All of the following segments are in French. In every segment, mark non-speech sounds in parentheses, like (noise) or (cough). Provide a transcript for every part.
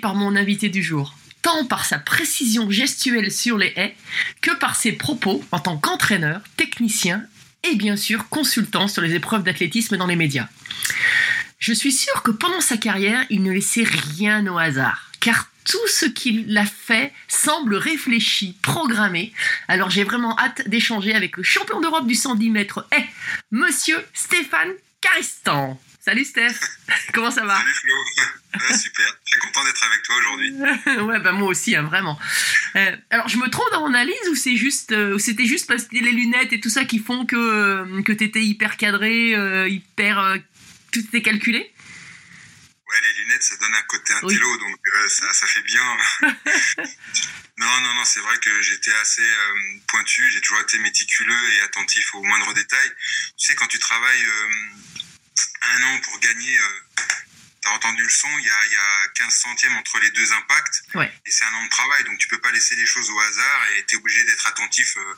Par mon invité du jour, tant par sa précision gestuelle sur les haies que par ses propos en tant qu'entraîneur, technicien et bien sûr consultant sur les épreuves d'athlétisme dans les médias. Je suis sûr que pendant sa carrière, il ne laissait rien au hasard, car tout ce qu'il a fait semble réfléchi, programmé. Alors j'ai vraiment hâte d'échanger avec le champion d'Europe du 110 mètres, eh, monsieur Stéphane Caristan. Salut Steph, (laughs) comment ça va Salut Flo, super, très content d'être avec toi aujourd'hui. (laughs) Ouais, bah moi aussi, hein, vraiment. Euh, alors je me trompe dans mon analyse ou c'est juste, euh, c'était juste parce que les lunettes et tout ça qui font que, euh, que t'étais hyper cadré, hyper... tout était calculé Ouais, les lunettes, ça donne un côté Oui. intello, donc ça, ça fait bien. (laughs) non, non, non, c'est vrai que j'étais assez pointu, j'ai toujours été méticuleux et attentif aux moindres détails. Tu sais, quand tu travailles un an pour gagner, euh, t'as entendu le son, il y a, il y a 15 centièmes entre les deux impacts, Ouais. et c'est un an de travail, donc tu peux pas laisser les choses au hasard et t'es obligé d'être attentif euh,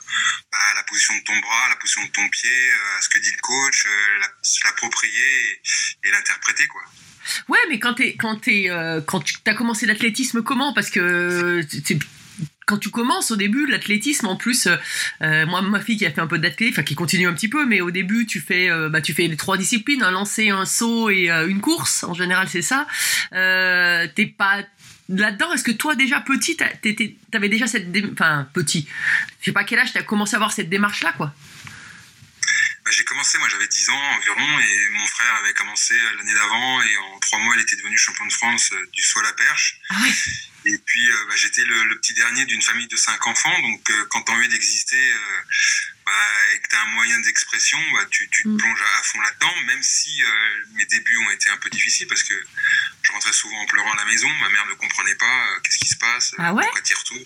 bah, à la position de ton bras, à la position de ton pied, euh, à ce que dit le coach, euh, la- l'approprier et, et l'interpréter, quoi. Ouais, mais quand t'es, quand euh, quand tu as commencé l'athlétisme, comment? Parce que c'est- quand tu commences au début l'athlétisme, en plus, euh, euh, moi ma fille qui a fait un peu d'athlétisme, enfin qui continue un petit peu, mais au début tu fais, euh, bah tu fais les trois disciplines, un lancer, un saut et euh, une course. En général c'est ça. T'es pas là-dedans. Est-ce que toi déjà petit, t'avais déjà cette, dé- enfin petit, je sais pas quel âge t'as commencé à avoir cette démarche là quoi. Bah, j'ai commencé, moi j'avais 10 ans environ, et mon frère avait commencé l'année d'avant, et en trois mois il était devenu champion de France du saut à la perche. Ah ouais. Et puis euh, bah, j'étais le, le petit dernier d'une famille de cinq enfants, donc euh, quand t'as envie d'exister euh, bah, et que t'as un moyen d'expression, bah, tu, tu te Mm. plonges à, à fond là-dedans, même si euh, mes débuts ont été un peu difficiles parce que je rentrais souvent en pleurant à la maison, ma mère ne comprenait pas euh, qu'est-ce qui se passe, Ah ouais pourquoi t'y retournes.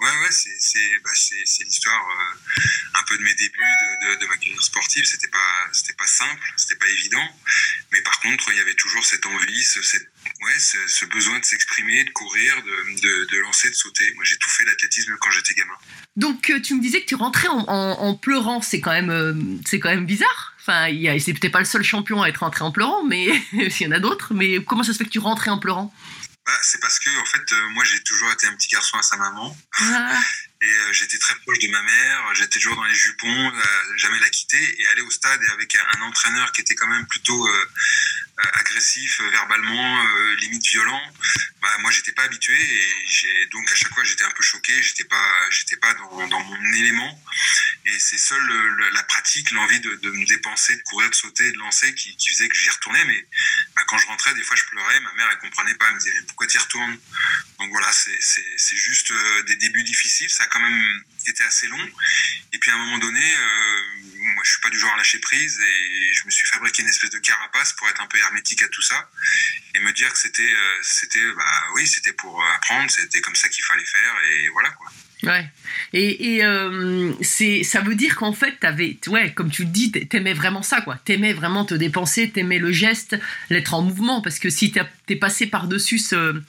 Ouais, ouais, c'est c'est bah, c'est- c'est l'histoire euh, un peu de mes débuts, de, de, de ma carrière sportive. C'était pas c'était pas simple, c'était pas évident, mais par contre il y avait toujours cette envie, ce, cette, ouais, ce, ce besoin de s'exprimer, de courir, de, de, de lancer, de sauter. Moi j'ai tout fait l'athlétisme quand j'étais gamin. Donc euh, tu me disais que tu rentrais en, en- en pleurant, c'est quand même euh, c'est quand même bizarre. Enfin, c'est peut-être pas le seul champion à être rentré en pleurant, mais (laughs) il y en a d'autres. Mais comment ça se fait que tu rentrais en pleurant? Bah, c'est parce que en fait euh, moi j'ai toujours été un petit garçon à sa maman. Ah, Euh, j'étais très proche de ma mère, j'étais toujours dans les jupons, euh, jamais la quitter. Et aller au stade avec un, entraîneur qui était quand même plutôt euh, agressif, verbalement, limite violent, bah, moi j'étais pas habitué et donc à chaque fois j'étais un peu choqué, j'étais pas, pas dans, mon élément. Et c'est seul le- le- la pratique, l'envie de, me dépenser, de courir, de sauter, de lancer qui, faisait que j'y retournais. Mais bah, quand je rentrais, des fois je pleurais, ma mère elle comprenait pas, elle me disait mais pourquoi tu y retournes? Donc voilà, c'est- juste des débuts difficiles. Ça même été assez long. Et puis à un moment donné, euh, moi je suis pas du genre à lâcher prise et je me suis fabriqué une espèce de carapace pour être un peu hermétique à tout ça et me dire que c'était, euh, c'était, bah oui, c'était pour apprendre, c'était comme ça qu'il fallait faire et voilà quoi. Ouais. Et, et, euh, c'est ça veut dire qu'en fait t'avais ouais comme tu le dis t'a- t'aimais vraiment ça quoi. T'aimais vraiment te dépenser, t'aimais le geste, l'être en mouvement parce que si t'es passé par dessus ce,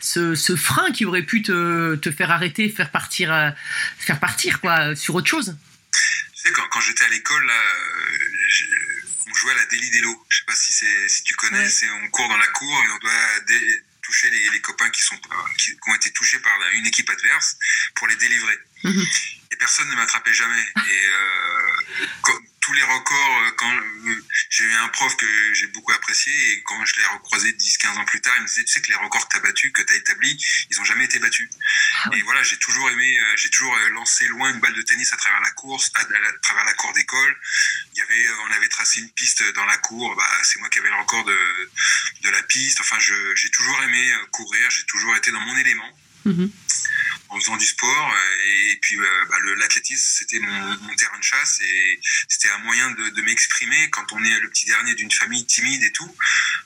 ce ce frein qui aurait pu te, te faire arrêter, faire partir euh, faire partir quoi sur autre chose. Tu sais, quand, quand j'étais à l'école, là, euh, on jouait à la délit d'élo. Je sais pas si, c'est, si tu connais, Ouais. c'est, on court dans la cour et on doit dé- toucher les, les copains qui, sont, qui, qui ont été touchés par la- une équipe adverse pour les délivrer. Mhm. Et personne ne m'attrapait jamais. Et euh, tous les records, euh, quand euh, j'ai eu un prof que j'ai beaucoup apprécié et quand je l'ai recroisé 10-15 ans plus tard, il me disait, tu sais que les records que tu as battus, que tu as établis, ils ont jamais été battus. Ah. Et voilà, j'ai toujours aimé, euh, j'ai toujours euh, lancé loin une balle de tennis à travers la course, à, travers la cour d'école. Il y avait, euh, on avait tracé une piste dans la cour, bah, c'est moi qui avais le record de, de la piste. Enfin, j'ai toujours aimé courir, j'ai toujours été dans mon élément Mhm. en faisant du sport euh, et puis euh, bah, l'athlétisme c'était mon, terrain de chasse et c'était un moyen de, m'exprimer quand on est le petit dernier d'une famille timide et tout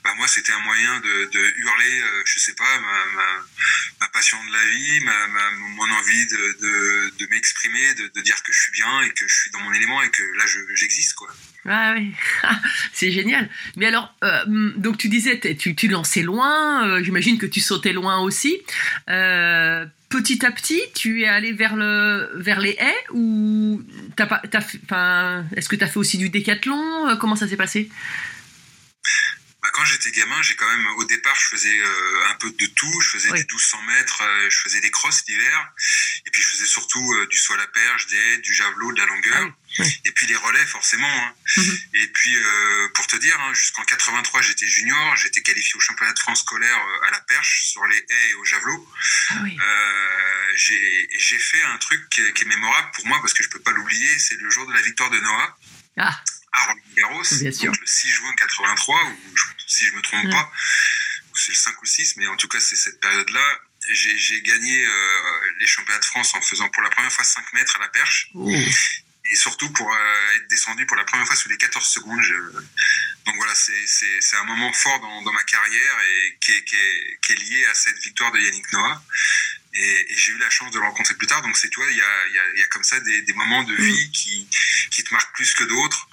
bah moi c'était un moyen de, hurler euh, je sais pas ma, ma, passion de la vie ma, mon envie de, de, m'exprimer de, dire que je suis bien et que je suis dans mon élément et que là je- j'existe quoi Ah (laughs) c'est génial. Mais alors, euh, hum, donc tu disais, tu, tu lançais loin, euh, j'imagine que tu sautais loin aussi. Euh, petit à petit, tu es allé vers, le, vers les haies ou t'as pas, t'as enfin, est-ce que tu as fait aussi du décathlon? Comment ça s'est passé? Bah, quand j'étais gamin, j'ai quand même, au départ, je faisais euh, un peu de tout. Je faisais Oui. du 1200 mètres, euh, je faisais des crosses l'hiver. Et puis, je faisais surtout euh, du saut à la perche, des haies, du javelot, de la longueur. Ah oui, oui. Et puis, les relais, forcément. hein. Mhm. Et puis, pour te dire, hein, jusqu'en 83, j'étais junior. J'étais qualifié au championnat de France scolaire à la perche, sur les haies et au javelot. Ah j'ai j'ai fait un truc qui est, qui est mémorable pour moi parce que je peux pas l'oublier. C'est le jour de la victoire de Noah Ah, à Roland Garros, Bien sûr. donc le 6 juin 83, ou je- si je me trompe Ouais. pas, c'est le 5 ou 6, mais en tout cas c'est cette période-là. J'ai gagné euh, les championnats de France en faisant pour la première fois 5 mètres à la perche et surtout pour euh, être descendu pour la première fois sous les 14 secondes. Je- Donc voilà, c'est- un moment fort dans, dans ma carrière et qui est, qui, est, qui est lié à cette victoire de Yannick Noah. Et, et j'ai eu la chance de le rencontrer plus tard. Donc c'est toi, il y a, y, a, y a comme ça des, des moments de vie qui, qui te marquent plus que d'autres.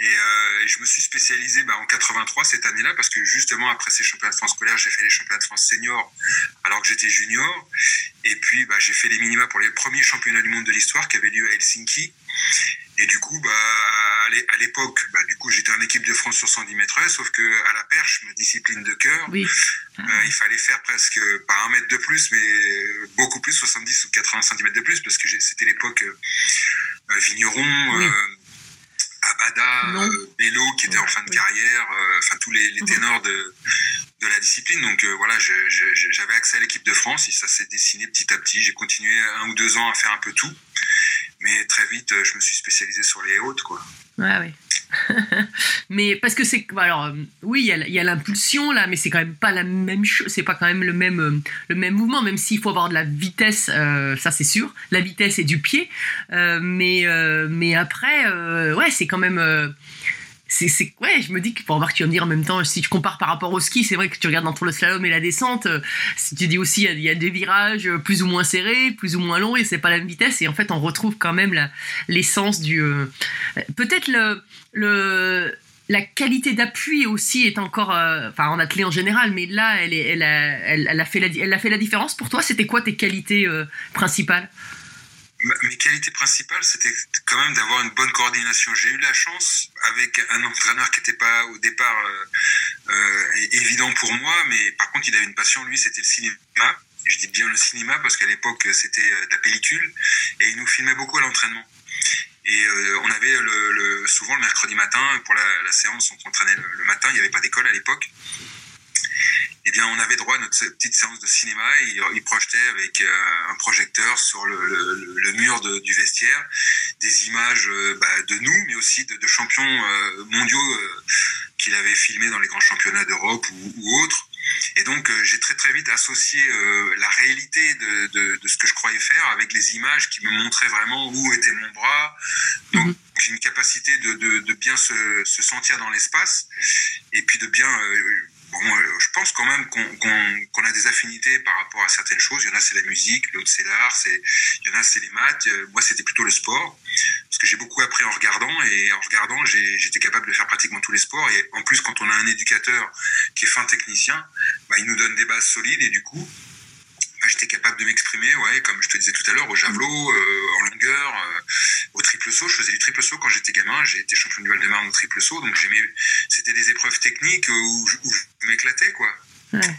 Et, euh, et je me suis spécialisé bah, en 83 cette année-là parce que justement après ces championnats de France scolaires, j'ai fait les championnats de France senior alors que j'étais junior. Et puis bah, j'ai fait les minima pour les premiers championnats du monde de l'histoire qui avaient lieu à Helsinki. Et du coup, bah, à l'é- à l'époque, bah, du coup, j'étais en équipe de France sur 110 mètres, sauf que à la perche, ma discipline de cœur, Oui. euh, il fallait faire presque pas un mètre de plus, mais beaucoup plus, 70 ou 80 cm de plus, parce que c'était l'époque euh, euh, Vigneron, Oui. euh, Abada, euh, Bello qui était en fin de Oui. carrière, euh, enfin tous les, les ténors de, de la discipline. Donc euh, voilà, j'avais accès à l'équipe de France et ça s'est dessiné petit à petit. J'ai continué un ou deux ans à faire un peu tout, mais très vite, euh, je me suis spécialisé sur les hautes, quoi. Ouais, ouais. (laughs) mais parce que c'est alors euh, oui il y a- l'impulsion là mais c'est quand même pas la même chose c'est pas quand même le même euh, le même mouvement même s'il faut avoir de la vitesse euh, ça c'est sûr. La vitesse et du pied. Mais mais après ouais c'est quand même c'est, ouais, je me dis que pour voir que tu vas me dire en même temps, si tu compares par rapport au ski, c'est vrai que tu regardes entre le slalom et la descente, euh, si tu dis aussi il y a- des virages euh, plus ou moins serrés, plus ou moins longs et c'est pas la même vitesse. Et en fait on retrouve quand même l'essence du euh, peut-être le, le la qualité d'appui aussi est encore enfin en athlée en général mais là elle est elle a, elle, a fait la elle a fait la différence. Pour toi c'était quoi tes qualités principales? Mes qualités principales, c'était quand même d'avoir une bonne coordination. J'ai eu la chance, avec un entraîneur qui n'était pas au départ euh, euh, évident pour moi, mais par contre, il avait une passion, lui, c'était le cinéma. Je dis bien le cinéma parce qu'à l'époque, c'était euh, de la pellicule, et il nous filmait beaucoup à l'entraînement. Et on avait souvent le mercredi matin, pour la, séance, on s'entraînait le matin, il n'y avait pas d'école à l'époque. Eh bien, on avait droit à notre petite séance de cinéma. Il, il projetait avec euh, un projecteur sur le, le- le mur de- du vestiaire des images euh, bah, de nous, mais aussi de, de champions euh, mondiaux qu'il avait filmés dans les grands championnats d'Europe ou, ou autres. Et donc, j'ai très très vite associé la réalité de, ce que je croyais faire avec les images qui me montraient vraiment où était mon bras. Donc, Mhm. une capacité de, de- de bien se, se sentir dans l'espace et puis de bien euh, Bon, euh, je pense quand même qu'on qu'on- qu'on a des affinités par rapport à certaines choses. Il y en a, c'est la musique, l'autre, c'est l'art, il y en a, c'est les maths. Euh, Moi, c'était plutôt le sport, parce que j'ai beaucoup appris en regardant, et en regardant, j'étais capable de faire pratiquement tous les sports. Et en plus, quand on a un éducateur qui est fin technicien, bah, il nous donne des bases solides, et du coup, bah, j'étais capable de m'exprimer, ouais, comme je te disais tout à l'heure, au javelot, euh, en longueur, euh, au triple saut. Je faisais du triple saut quand j'étais gamin. J'ai été champion du Val-de-Marne au triple saut, donc j'aimais. C'était des épreuves techniques où je, m'éclatais, quoi. Ouais.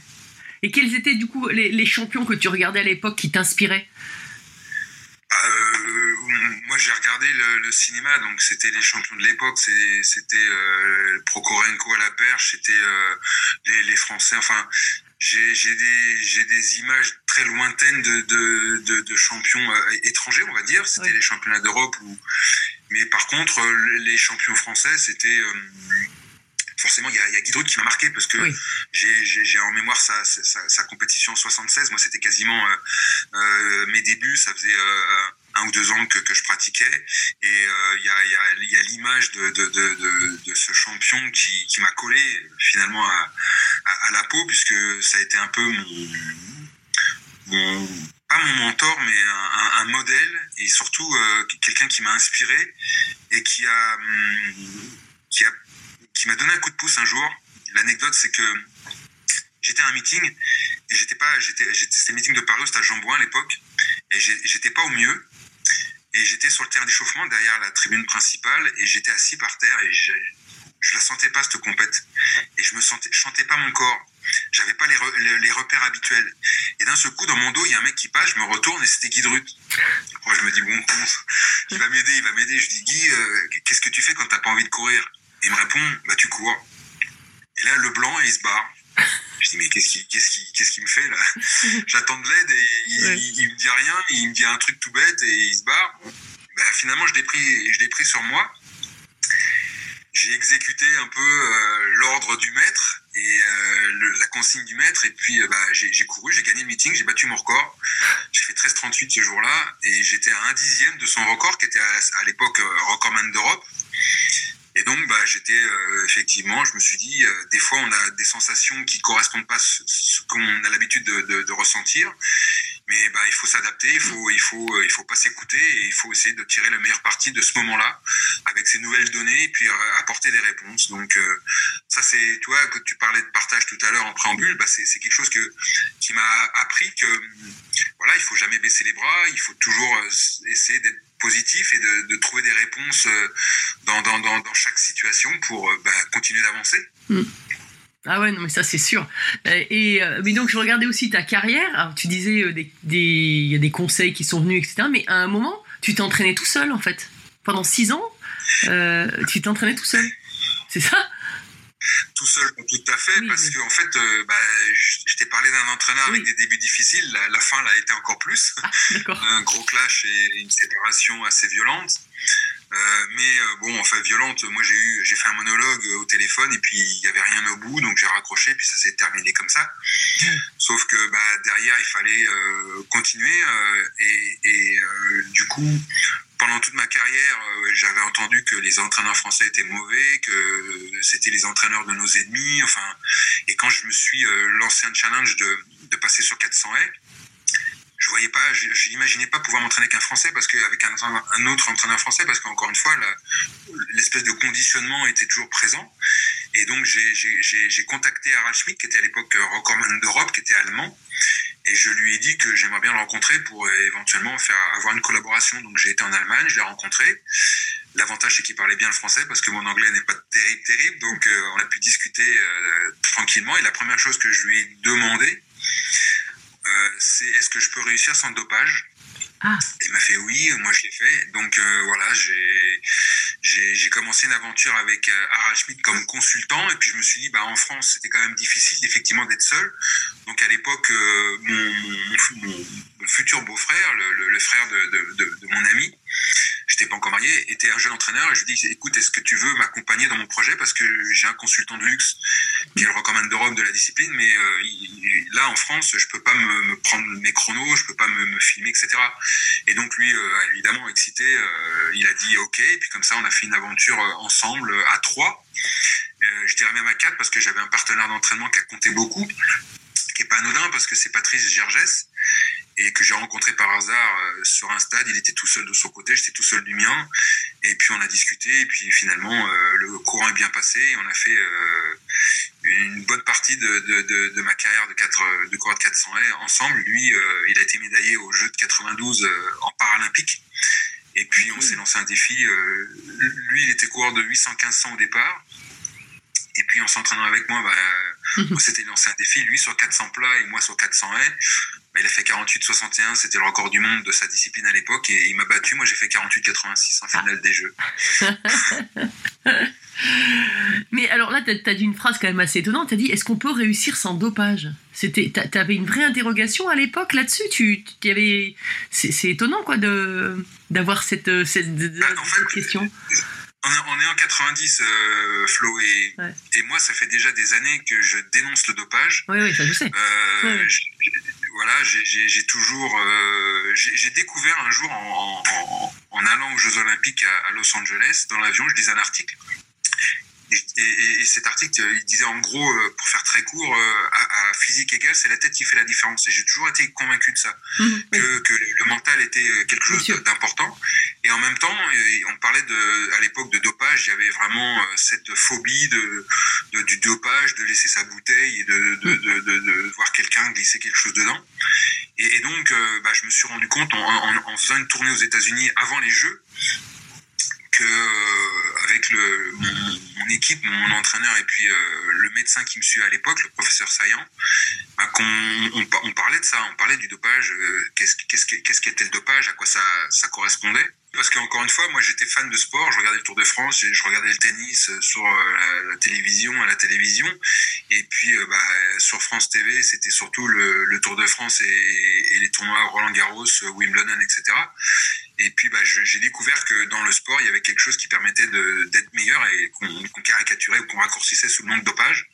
Et quels étaient du coup les, les champions que tu regardais à l'époque qui t'inspiraient? Euh, moi, j'ai regardé le, le cinéma, donc c'était les champions de l'époque, c'était euh, Prokorenko à la perche, c'était euh, les, les Français. Enfin, j'ai j'ai des, j'ai des images très lointaines de, de, de, de champions euh, étrangers, on va dire. C'était Oui. les championnats d'Europe. Mais par contre, euh, les champions français, c'était. euh, forcément, il y a, y a Drut qui m'a marqué parce que Oui. j'ai- en mémoire sa, sa, sa- sa compétition en 76. Moi, c'était quasiment euh, euh, mes débuts. Ça faisait euh, un ou deux ans que, que je pratiquais. Et il y a, il y a- il y a l'image de, de, de, de, de ce champion qui, qui m'a collé finalement à, à, à la peau, puisque ça a été un peu mon, pas mon mentor, mais un, modèle et surtout euh, quelqu'un qui m'a inspiré et qui a, hum, qui a qui m'a donné un coup de pouce un jour. L'anecdote, c'est que j'étais à un meeting et j'étais pas, j'étais, c'était le meeting de Paris au stade Jean Bouin à l'époque et j'étais pas au mieux et j'étais sur le terrain d'échauffement derrière la tribune principale et j'étais assis par terre et j'ai- je la sentais pas cette compète et je me sentais, je pas mon corps. J'avais pas les, re- les, les repères habituels. Et d'un seul coup, dans mon dos, il y a un mec qui passe, je me retourne et c'était Guy Drut. Moi, je me dis, bon, con, (laughs) il va m'aider, il va m'aider. Je dis, Guy, euh, qu'est-ce que tu fais quand t'as pas envie de courir? Il me répond, bah, tu cours. Et là, le blanc, il se barre. Je dis, mais qu'est-ce qu'il qu'est-ce qui, qu'est-ce qu'il me fait là? (laughs) J'attends de l'aide et il, Ouais. il, il me dit rien, il me dit un truc tout bête et il se barre. Ben, finalement, je l'ai pris, je pris sur moi. J'ai exécuté un peu euh, l'ordre du maître et euh, la consigne du maître et puis euh, bah, j'ai couru, j'ai gagné le meeting, j'ai battu mon record. J'ai fait 13,38 ce jour-là et j'étais à un dixième de son record qui était à, à l'époque euh, recordman d'Europe. Et donc, bah, j'étais effectivement, je me suis dit, des fois, on a des sensations qui correspondent pas à ce, qu'on a l'habitude de, de- de ressentir, mais bah, il faut s'adapter, il faut, il faut, euh, il faut pas s'écouter et il faut essayer de tirer le meilleur parti de ce moment-là avec ces nouvelles données et puis euh, apporter des réponses. Donc, euh, ça, c'est, toi, que tu parlais de partage tout à l'heure en préambule, bah, c'est, quelque chose que, qui m'a appris que, voilà, il faut jamais baisser les bras, il faut toujours essayer d'être positif et de, trouver des réponses dans, dans, dans, chaque situation pour bah, continuer d'avancer. Ah ouais, non, mais ça, c'est sûr. Euh, Et, euh, mais donc, je regardais aussi ta carrière. Alors, tu disais, euh, des, des- il y a des conseils qui sont venus, etc. Mais à un moment, tu t'entraînais tout seul, en fait. Pendant six ans, euh, tu t'entraînais tout seul. C'est ça? Tout seul, tout à fait, Oui, parce oui. que en fait, euh, bah, je, t'ai parlé d'un entraîneur avec des débuts difficiles. La, la fin l'a été encore plus. D'accord. (laughs) un gros clash et une séparation assez violente. Euh, mais euh, bon, enfin violente. Moi, j'ai eu, j'ai fait un monologue euh, au téléphone et puis il y avait rien au bout, donc j'ai raccroché puis ça s'est terminé comme ça. Sauf que bah, derrière, il fallait continuer et, du coup, pendant toute ma carrière, j'avais entendu que les entraîneurs français étaient mauvais, que c'était les entraîneurs de nos ennemis. Enfin, et quand je me suis lancé un challenge de, de passer sur 400 haies, je voyais pas, je, n'imaginais pas pouvoir m'entraîner qu'un français parce qu'avec un, un autre entraîneur français, parce qu'encore une fois, l'espèce de conditionnement était toujours présent. Et donc j'ai- contacté Harald Schmidt, qui était à l'époque euh, recordman d'Europe, qui était allemand, et je lui ai dit que j'aimerais bien le rencontrer pour euh, éventuellement faire avoir une collaboration. Donc j'ai été en Allemagne, je l'ai rencontré. L'avantage c'est qu'il parlait bien le français parce que mon anglais n'est pas terrible, terrible. Donc euh, on a pu discuter euh, tranquillement. Et la première chose que je lui ai demandé, c'est est-ce que je peux réussir sans dopage? Ah. Il m'a fait oui, moi je l'ai fait. Donc euh, voilà, j'ai commencé une aventure avec euh, Harald Schmidt comme consultant et puis je me suis dit bah en France c'était quand même difficile effectivement d'être seul. Donc à l'époque euh, mon, mon, mon- mon futur beau-frère, le, frère de, de, de, de mon ami, j'étais pas encore marié, était un jeune entraîneur et je lui dis écoute est-ce que tu veux m'accompagner dans mon projet? Parce que j'ai un consultant de luxe qui est le recommande d'Europe de la discipline mais euh, là en France je peux pas me, prendre mes chronos, je peux pas me, me filmer etc. Et donc lui, euh, évidemment excité, euh, il a dit OK. Et puis comme ça, on a fait une aventure ensemble à trois. Je dirais même à quatre parce que j'avais un partenaire d'entraînement qui a compté beaucoup, qui est pas anodin parce que c'est Patrice Gergès et que j'ai rencontré par hasard euh, sur un stade. Il était tout seul de son côté, j'étais tout seul du mien. Et puis on a discuté. Et puis finalement, euh, le courant est bien passé. Et on a fait euh, une bonne partie de, de, de, de ma carrière de, 4, de coureur de 400 haies ensemble. Lui, euh, il a été médaillé aux Jeux de 92 euh, en paralympique. Et puis on s'est lancé un défi. lui, il était coureur de 800-1500 au départ. Et puis en s'entraînant avec moi, bah, (laughs) on s'était lancé un défi, lui sur 400 plats et moi sur 400 haies. Il a fait 48-61, c'était le record du monde de sa discipline à l'époque, et il m'a battu. Moi, j'ai fait 48-86 en finale des Jeux. (laughs) Mais alors là, tu as, dit une phrase quand même assez étonnante. Tu as dit Est-ce qu'on peut réussir sans dopage? Tu avais une vraie interrogation à l'époque là-dessus? Tu, tu avais... C'est étonnant quoi d'avoir cette, cette, bah, en fait, question. On est, en 90, euh, Flo, et, et moi, ça fait déjà des années que je dénonce le dopage. Oui, oui, ça je sais. Euh, voilà, j'ai toujours. Euh, j'ai découvert un jour en, allant aux Jeux Olympiques à, à Los Angeles, dans l'avion, je lisais un article et, cet article, il disait en gros, euh, pour faire très court, euh, à, physique égale, c'est la tête qui fait la différence. Et j'ai toujours été convaincu de ça, mhm. que, le mental était euh, quelque chose d'important. Et en même temps, on parlait de, à l'époque de dopage, il y avait vraiment cette phobie de, du dopage, de laisser sa bouteille et de, de, de voir quelqu'un glisser quelque chose dedans. Et, donc, bah, je me suis rendu compte en, en faisant une tournée aux États-Unis avant les Jeux euh, avec le, mon, équipe, mon entraîneur et puis euh, le médecin qui me suit à l'époque, le professeur Saillant, bah, on, parlait de ça, on parlait du dopage, euh, qu'est-ce qu'est-ce qu'était le dopage, à quoi ça, ça correspondait. Parce qu'encore une fois, moi j'étais fan de sport, je regardais le Tour de France, je regardais le tennis sur la, télévision, à la télévision, et puis bah, sur France TV, c'était surtout le, Tour de France et, et les tournois Roland Garros, Wimbledon, etc. Et puis, bah, j'ai découvert que dans le sport, il y avait quelque chose qui permettait d'être meilleur et qu'on caricaturait ou qu'on raccourcissait sous le nom de dopage.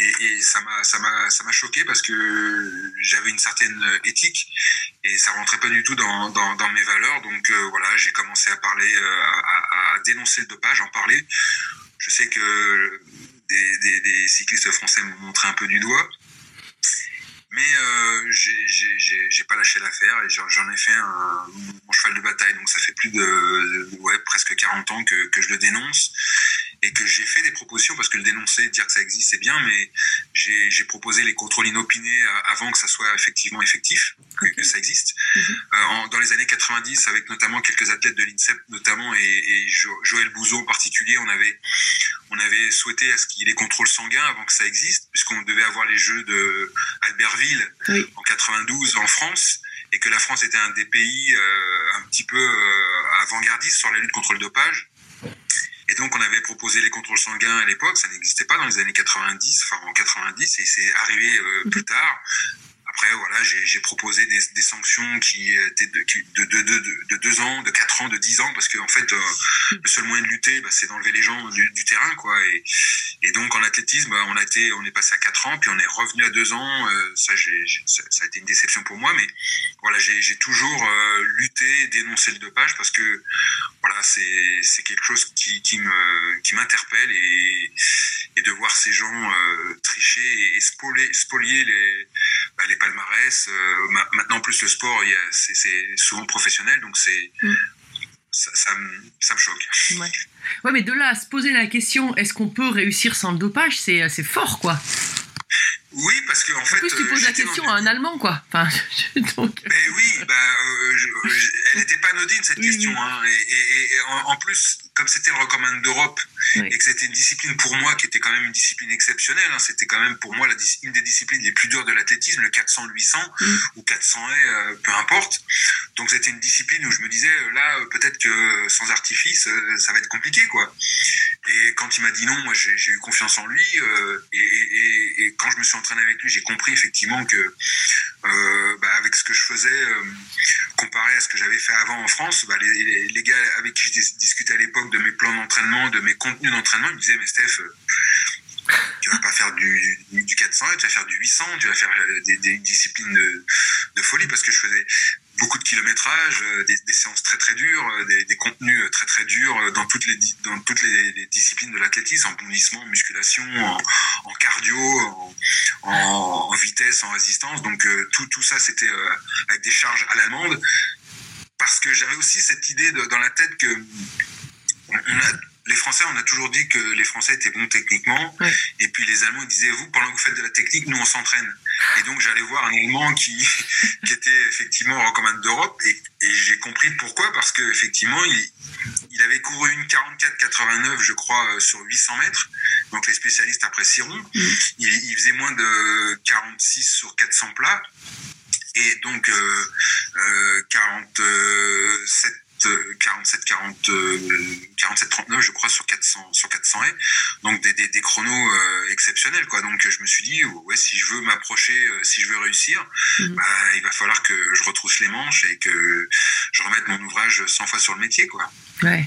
Et, et ça m'a choqué parce que j'avais une certaine éthique et ça rentrait pas du tout dans, dans, mes valeurs. Donc euh, voilà, j'ai commencé à parler, euh, à, dénoncer le dopage, en parler. Je sais que des, cyclistes français m'ont montré un peu du doigt. Mais euh, j'ai pas lâché l'affaire et j'en ai fait un, mon cheval de bataille. Donc ça fait plus de, ouais, presque 40 ans que, que je le dénonce et que j'ai fait des propositions parce que le dénoncer, dire que ça existe, c'est bien, mais j'ai proposé les contrôles inopinés euh, avant que ça soit effectivement effectif, que, ça existe. Mhm. euh, dans les années 90, avec notamment quelques athlètes de l'INSEP, notamment, et, et Joël Bouzot en particulier, on avait, on avait souhaité à ce qu'il y ait des contrôles sanguins avant que ça existe, puisqu'on devait avoir les Jeux de Albertville en 92 en France et que la France était un des pays euh, un petit peu euh, avant-gardistes sur la lutte contre le dopage. Et donc, on avait proposé les contrôles sanguins à l'époque, ça n'existait pas dans les années 90, enfin en 90, et c'est arrivé euh, plus tard. Après, voilà, j'ai proposé des, sanctions qui étaient de, de, de, de, de deux ans, de quatre ans, de dix ans, parce qu'en en fait, euh, le seul moyen de lutter, bah, c'est d'enlever les gens du, terrain, quoi. Et, donc, en athlétisme, bah, on a été, on est passé à quatre ans, puis on est revenu à deux ans. Euh, ça, j'ai ça, a été une déception pour moi, mais voilà, j'ai toujours euh, lutté, dénoncé le dopage, parce que voilà, c'est quelque chose qui, me qui m'interpelle et, de voir ces gens tricher et, et spolier, spolier les bah, les palmarès. Euh, maintenant, plus le sport, c'est souvent professionnel, donc c'est. Mm. Ça, ça, me, ça, me, choque. Ouais. ouais. mais de là à se poser la question, est-ce qu'on peut réussir sans le dopage, c'est fort, quoi. Oui, parce qu'en en fait. Plus, tu poses la question à un Allemand, quoi. Enfin, (laughs) donc... Mais oui, bah, euh, je, je, elle n'était pas anodine, cette oui, question. Oui. Hein, et, et, et en, en, plus, comme c'était le recommand d'Europe, oui. et que c'était une discipline pour moi qui était quand même une discipline exceptionnelle, hein, c'était quand même pour moi la, une des disciplines les plus dures de l'athlétisme, le 400, 800 mm. ou 400 haies, euh, peu importe. Donc c'était une discipline où je me disais, euh, là, peut-être que sans artifice, euh, ça va être compliqué, quoi. Et quand il m'a dit non, moi j'ai eu confiance en lui. Euh, et, et, et, quand je me suis entraîné avec lui, j'ai compris effectivement que euh, bah, avec ce que je faisais, euh, comparé à ce que j'avais fait avant en France, bah, les, les, les, gars avec qui je discutais à l'époque de mes plans d'entraînement, de mes contenus d'entraînement, ils me disaient mais Steph, euh, tu vas pas faire du, du 400, tu vas faire du 800, tu vas faire euh, des, disciplines de, folie parce que je faisais beaucoup de kilométrage, euh, des, séances très très dures, des, contenus très très durs dans toutes les, dans toutes les, disciplines de l'athlétisme, en bondissement, en musculation, en, cardio, en, vitesse, en résistance. Donc tout, tout ça c'était avec des charges à l'allemande parce que j'avais aussi cette idée dans la tête que on a les Français, on a toujours dit que les Français étaient bons techniquement. Et puis les Allemands disaient, vous, pendant que vous faites de la technique, nous, on s'entraîne. Et donc, j'allais voir un Allemand qui, (laughs) qui était effectivement recommande d'Europe. Et, et j'ai compris pourquoi. Parce qu'effectivement, il, il avait couru une 44-89, je crois, sur 800 mètres. Donc, les spécialistes apprécieront. Mm. Il, il faisait moins de 46 sur 400 plats. Et donc, euh, euh, 47 47 40 47 39 je crois sur 400 sur 400 haies donc des, des, des chronos euh, exceptionnels quoi donc je me suis dit ouais si je veux m'approcher euh, si je veux réussir Mhm. bah, il va falloir que je retrousse les manches et que je remette mon ouvrage 100 fois sur le métier quoi Ouais.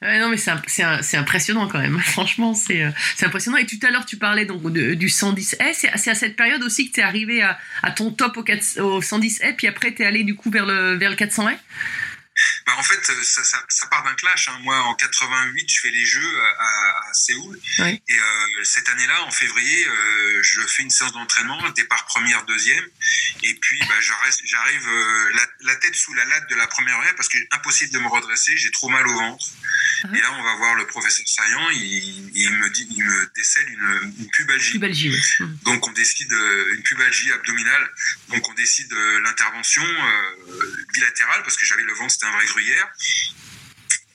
Ouais, non, mais c'est impressionnant quand même. (laughs) Franchement, c'est euh, impressionnant. Et tout à l'heure, tu parlais donc de- du 110 S. C'est c'est à cette période aussi que tu es arrivé à, à ton top au, 4 au 110 S, puis après, tu es allé du coup vers le, vers le 400 S. Bah, en fait, ça, ça, ça part d'un clash. hein. Moi, en 88, je fais les Jeux à, Séoul. Oui. Et euh, cette année-là, en février, euh, je fais une séance d'entraînement, départ première, deuxième. Et puis, bah, j'arrive euh, la, la tête sous la latte de la première haie parce que impossible de me redresser. J'ai trop mal au ventre. Ah. Et là, on va voir le professeur Saillant. Il, il me dit, il me décèle une, une pubalgie. Pubalgie, oui. Mhm. Donc on décide euh, une pubalgie abdominale. Donc on décide euh, l'intervention euh, bilatérale parce que j'avais le ventre, c'était un vrai gruyère.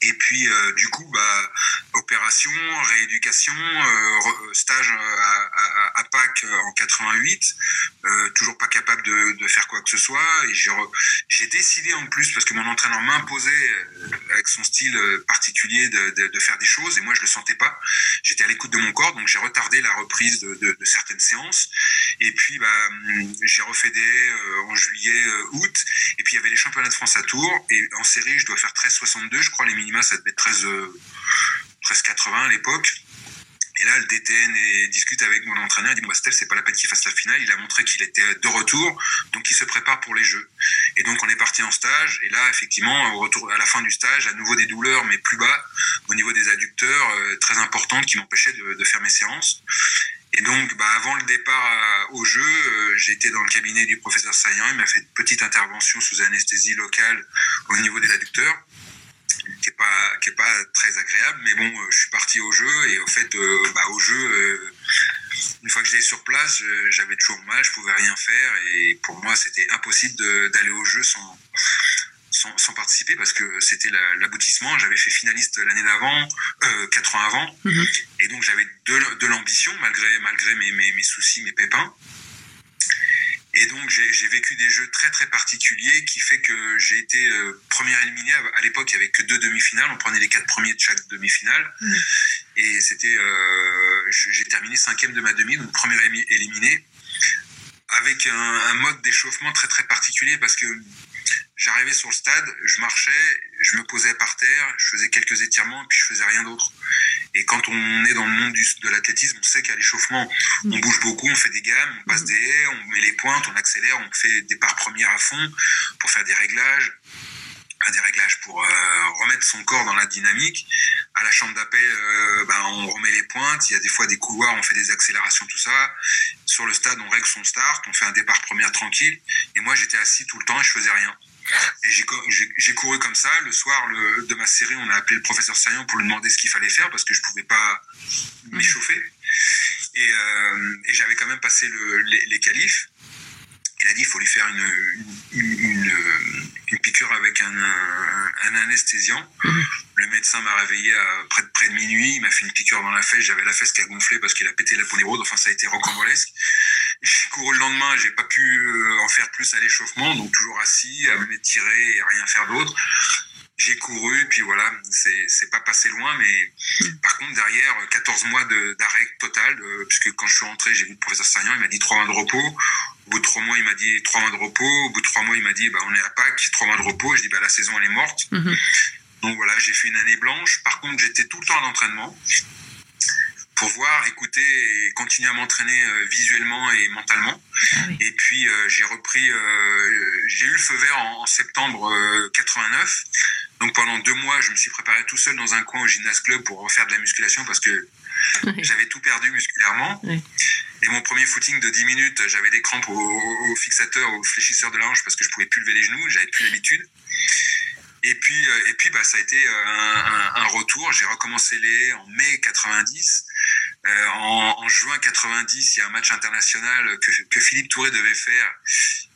Et puis euh, du coup, bah, opération, rééducation, euh, re- stage à, à, Pâques euh, en 88, euh, toujours pas capable de, faire quoi que ce soit. J'ai décidé en plus, parce que mon entraîneur m'imposait, euh, avec son style euh, particulier, de, faire des choses, et moi je le sentais pas. J'étais à l'écoute de mon corps, donc j'ai retardé la reprise de, certaines séances. Et puis bah, hum, j'ai refait des euh, en juillet, euh, août. Et puis il y avait les championnats de France à Tours. Et en série, je dois faire 13,62. Je crois les minima, ça devait être 13, euh, 13,80 à l'époque. Et là, le DTN discute avec mon entraîneur. Il dit, bah, Steph, c'est pas la peine qu'il fasse la finale. Il a montré qu'il était de retour. Donc, il se prépare pour les Jeux. Et donc, on est parti en stage. Et là, effectivement, au retour, à la fin du stage, à nouveau des douleurs, mais plus bas, au niveau des adducteurs, euh, très importantes, qui m'empêchaient de, faire mes séances. Et donc, bah, avant le départ au jeu, euh, été dans le cabinet du professeur Saillant. Il m'a fait une petite intervention sous anesthésie locale au niveau des adducteurs, qui est pas qui est pas très agréable. Mais bon, euh, je suis parti au jeu et au fait, euh, bah, au jeu, euh, une fois que j'étais sur place, j'avais toujours mal, je pouvais rien faire et pour moi, c'était impossible d'aller au jeu sans sans, sans participer parce que c'était la- l'aboutissement. J'avais fait finaliste l'année d'avant, euh, quatre ans avant, Mhm. et donc j'avais de, de l'ambition malgré, malgré mes, mes, mes soucis, mes pépins. Et donc j'ai vécu des jeux très très particuliers qui fait que j'ai été euh, première éliminé. À, l'époque, il n'y avait que deux demi-finales. On prenait les quatre premiers de chaque demi-finale. Mhm. Et c'était, euh, j'ai terminé cinquième de ma demi, donc première émi- éliminé, avec un, un mode d'échauffement très très particulier parce que j'arrivais sur le stade, je marchais, je me posais par terre, je faisais quelques étirements et puis je faisais rien d'autre. Et quand on est dans le monde du, de l'athlétisme, on sait qu'à l'échauffement, on bouge beaucoup, on fait des gammes, on passe des haies, on met les pointes, on accélère, on fait des parts premières à fond pour faire des réglages, à des réglages pour euh, remettre son corps dans la dynamique. À la chambre d'appel, euh, ben, on remet les pointes. Il y a des fois des couloirs, on fait des accélérations, tout ça. Sur le stade, on règle son start, on fait un départ première tranquille. Et moi, j'étais assis tout le temps et je faisais rien. Et j'ai co- j'ai j'ai couru comme ça. Le soir le, de ma série, on a appelé le professeur Saillant pour lui demander ce qu'il fallait faire parce que je pouvais pas m'échauffer. Et, euh, et j'avais quand même passé le- les, les qualifs. Il a dit il faut lui faire une, une, une, euh, une piqûre avec un, un, anesthésiant. Le médecin m'a réveillé à près de, près de minuit. Il m'a fait une piqûre dans la fesse. J'avais la fesse qui a gonflé parce qu'il a pété la ponérode. Enfin, ça a été rocambolesque. J'ai couru le lendemain. J'ai pas pu euh, en faire plus à l'échauffement. Donc, toujours assis, à m'étirer et à rien faire d'autre. J'ai couru, puis voilà, c'est pas passé loin, mais par contre, derrière, 14 mois de- d'arrêt total, euh, puisque quand je suis rentré, j'ai vu le professeur Sagnan, il m'a dit trois mois de repos. Au bout de trois mois, il m'a dit trois mois de repos. Au bout de trois mois, il m'a dit, bah, on est à Pâques, trois mois de repos. Je dis, bah, la saison, elle est morte. Mhm. Donc voilà, j'ai fait une année blanche. Par contre, j'étais tout le temps à l'entraînement pour voir, écouter et continuer à m'entraîner euh, visuellement et mentalement. Ah oui. Et puis euh, j'ai repris, euh, j'ai eu le feu vert en, en septembre euh, 89. Donc pendant deux mois, je me suis préparé tout seul dans un coin au gymnase club pour refaire de la musculation parce que j'avais tout perdu musculairement. Oui. Et mon premier footing de 10 minutes, j'avais des crampes au, au fixateur, au fléchisseur de la hanche parce que je pouvais plus lever les genoux, j'avais plus l'habitude. Et puis, euh, et puis bah, ça a été euh, un, un- un retour. J'ai recommencé les en mai 90. Euh, en, en juin 90, il y a un match international que, que Philippe Touré devait faire,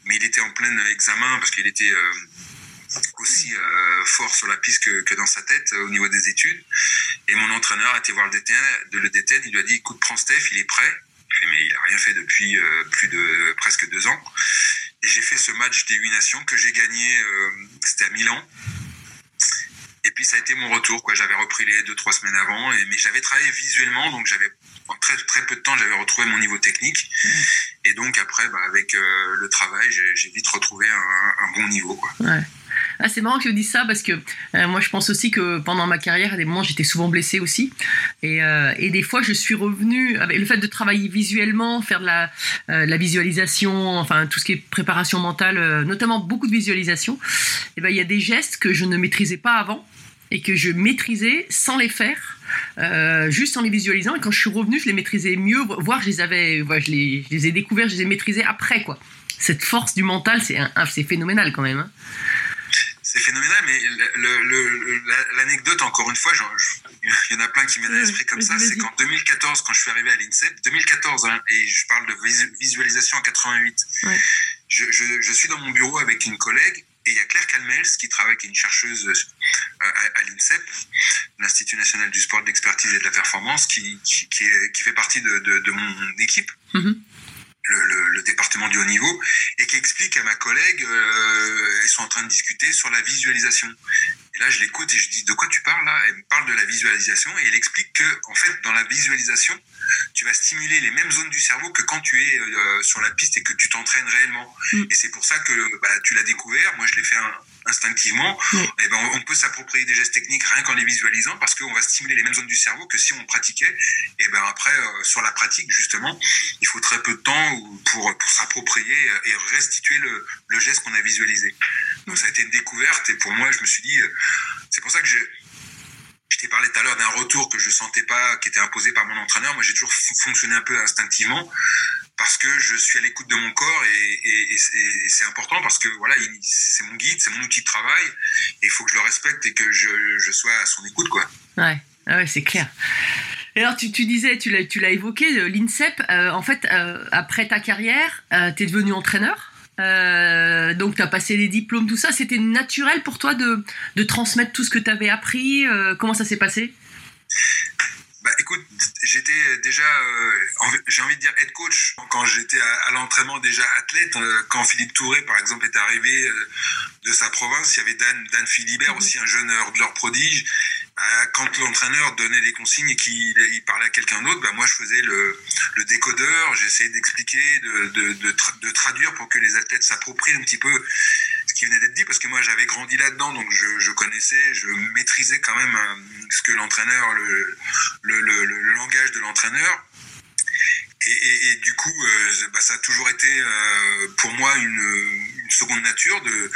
mais il était en plein examen parce qu'il était euh, aussi euh, fort sur la piste que, que dans sa tête euh, au niveau des études. Et mon entraîneur a été voir le DTN, de le DTN il lui a dit écoute, prends Steph, il est prêt. Fait, mais il a rien fait depuis euh, plus de presque deux ans. Et j'ai fait ce match des 8 nations que j'ai gagné, c'était à Milan. Et puis ça a été mon retour, quoi. J'avais repris les deux trois semaines avant, et, mais j'avais travaillé visuellement, donc j'avais en très très peu de temps, j'avais retrouvé mon niveau technique. Et donc après, bah, avec euh, le travail, j'ai j'ai vite retrouvé un, un bon niveau, quoi. Ouais. Ah, c'est marrant que tu dises ça parce que euh, moi je pense aussi que pendant ma carrière, à des moments j'étais souvent blessée aussi. Et, euh, et des fois je suis revenue avec le fait de travailler visuellement, faire de la, euh, visualisation, enfin tout ce qui est préparation mentale, notamment beaucoup de visualisation. Et ben il y a des gestes que je ne maîtrisais pas avant et que je maîtrisais sans les faire. juste en les visualisant et quand je suis revenue je les maîtrisais mieux voire je les avais je, les, ai découverts je les ai maîtrisés après quoi cette force du mental c'est phénoménal quand même hein. C'est phénoménal, mais la- l'anecdote, encore une fois, il y en a plein qui m'aident à l'esprit comme ça, c'est qu'en 2014, quand je suis arrivé à l'INSEP, 2014, hein, et je parle de visu- visualisation en 88, Ouais. je, je- je suis dans mon bureau avec une collègue, et il y a Claire Calmels qui travaille, qui est une chercheuse euh, à, à l'INSEP, l'Institut national du sport, de l'expertise et de la performance, qui, qui, qui est- qui fait partie de, de- de mon équipe. Mhm. Le, le- le département du haut niveau et qui explique à ma collègue, euh, ils sont en train de discuter sur la visualisation. Et là, je l'écoute et je dis, de quoi tu parles là? Elle me parle de la visualisation et elle explique que, en fait, dans la visualisation, tu vas stimuler les mêmes zones du cerveau que quand tu es euh, sur la piste et que tu t'entraînes réellement. Mm. Et c'est pour ça que bah, tu l'as découvert. Moi, je l'ai fait un- instinctivement. Mm. Et ben, on, peut s'approprier des gestes techniques rien qu'en les visualisant parce qu'on va stimuler les mêmes zones du cerveau que si on pratiquait. Et ben après, euh, sur la pratique, justement, il faut très peu de temps ou- pour, pour s'approprier et restituer le, le geste qu'on a visualisé. Donc ça a été une découverte et pour moi, je me suis dit, euh, c'est pour ça que j'ai je t'ai parlé tout à l'heure d'un retour que je sentais pas, qui était imposé par mon entraîneur. Moi, j'ai toujours fon- fonctionné un peu instinctivement parce que je suis à l'écoute de mon corps et, et- et c'est et c'est important parce que voilà, il- c'est mon guide, c'est mon outil de travail et il faut que je le respecte et que je, je sois à son écoute, quoi. Ouais, ah ouais, c'est clair. Et alors, tu, tu disais, tu l'as, tu l'as évoqué, euh, l'INSEP, euh, en fait, euh, après ta carrière, tu es devenu entraîneur. Euh, donc, tu as passé les diplômes, tout ça. C'était naturel pour toi de, de transmettre tout ce que tu avais appris euh, Comment ça s'est passé? Bah écoute, j'étais déjà, euh, j'ai envie de dire head coach quand j'étais à, à l'entraînement déjà athlète. euh, quand Philippe Touré, par exemple, est arrivé euh, de sa province, il y avait Dan, Dan Philibert, aussi un jeune hurdleur prodige. Bah, quand l'entraîneur donnait des consignes et qu'il il parlait à quelqu'un d'autre, bah moi je faisais le, le décodeur, j'essayais d'expliquer, de, de, de, tra- de traduire pour que les athlètes s'approprient un petit peu ce qui venait d'être dit, parce que moi j'avais grandi là-dedans, donc je, je connaissais, je maîtrisais quand même euh, ce que l'entraîneur, le, le, le, le langage de l'entraîneur. Et, du coup, euh, bah, ça a toujours été euh, pour moi une, seconde nature de,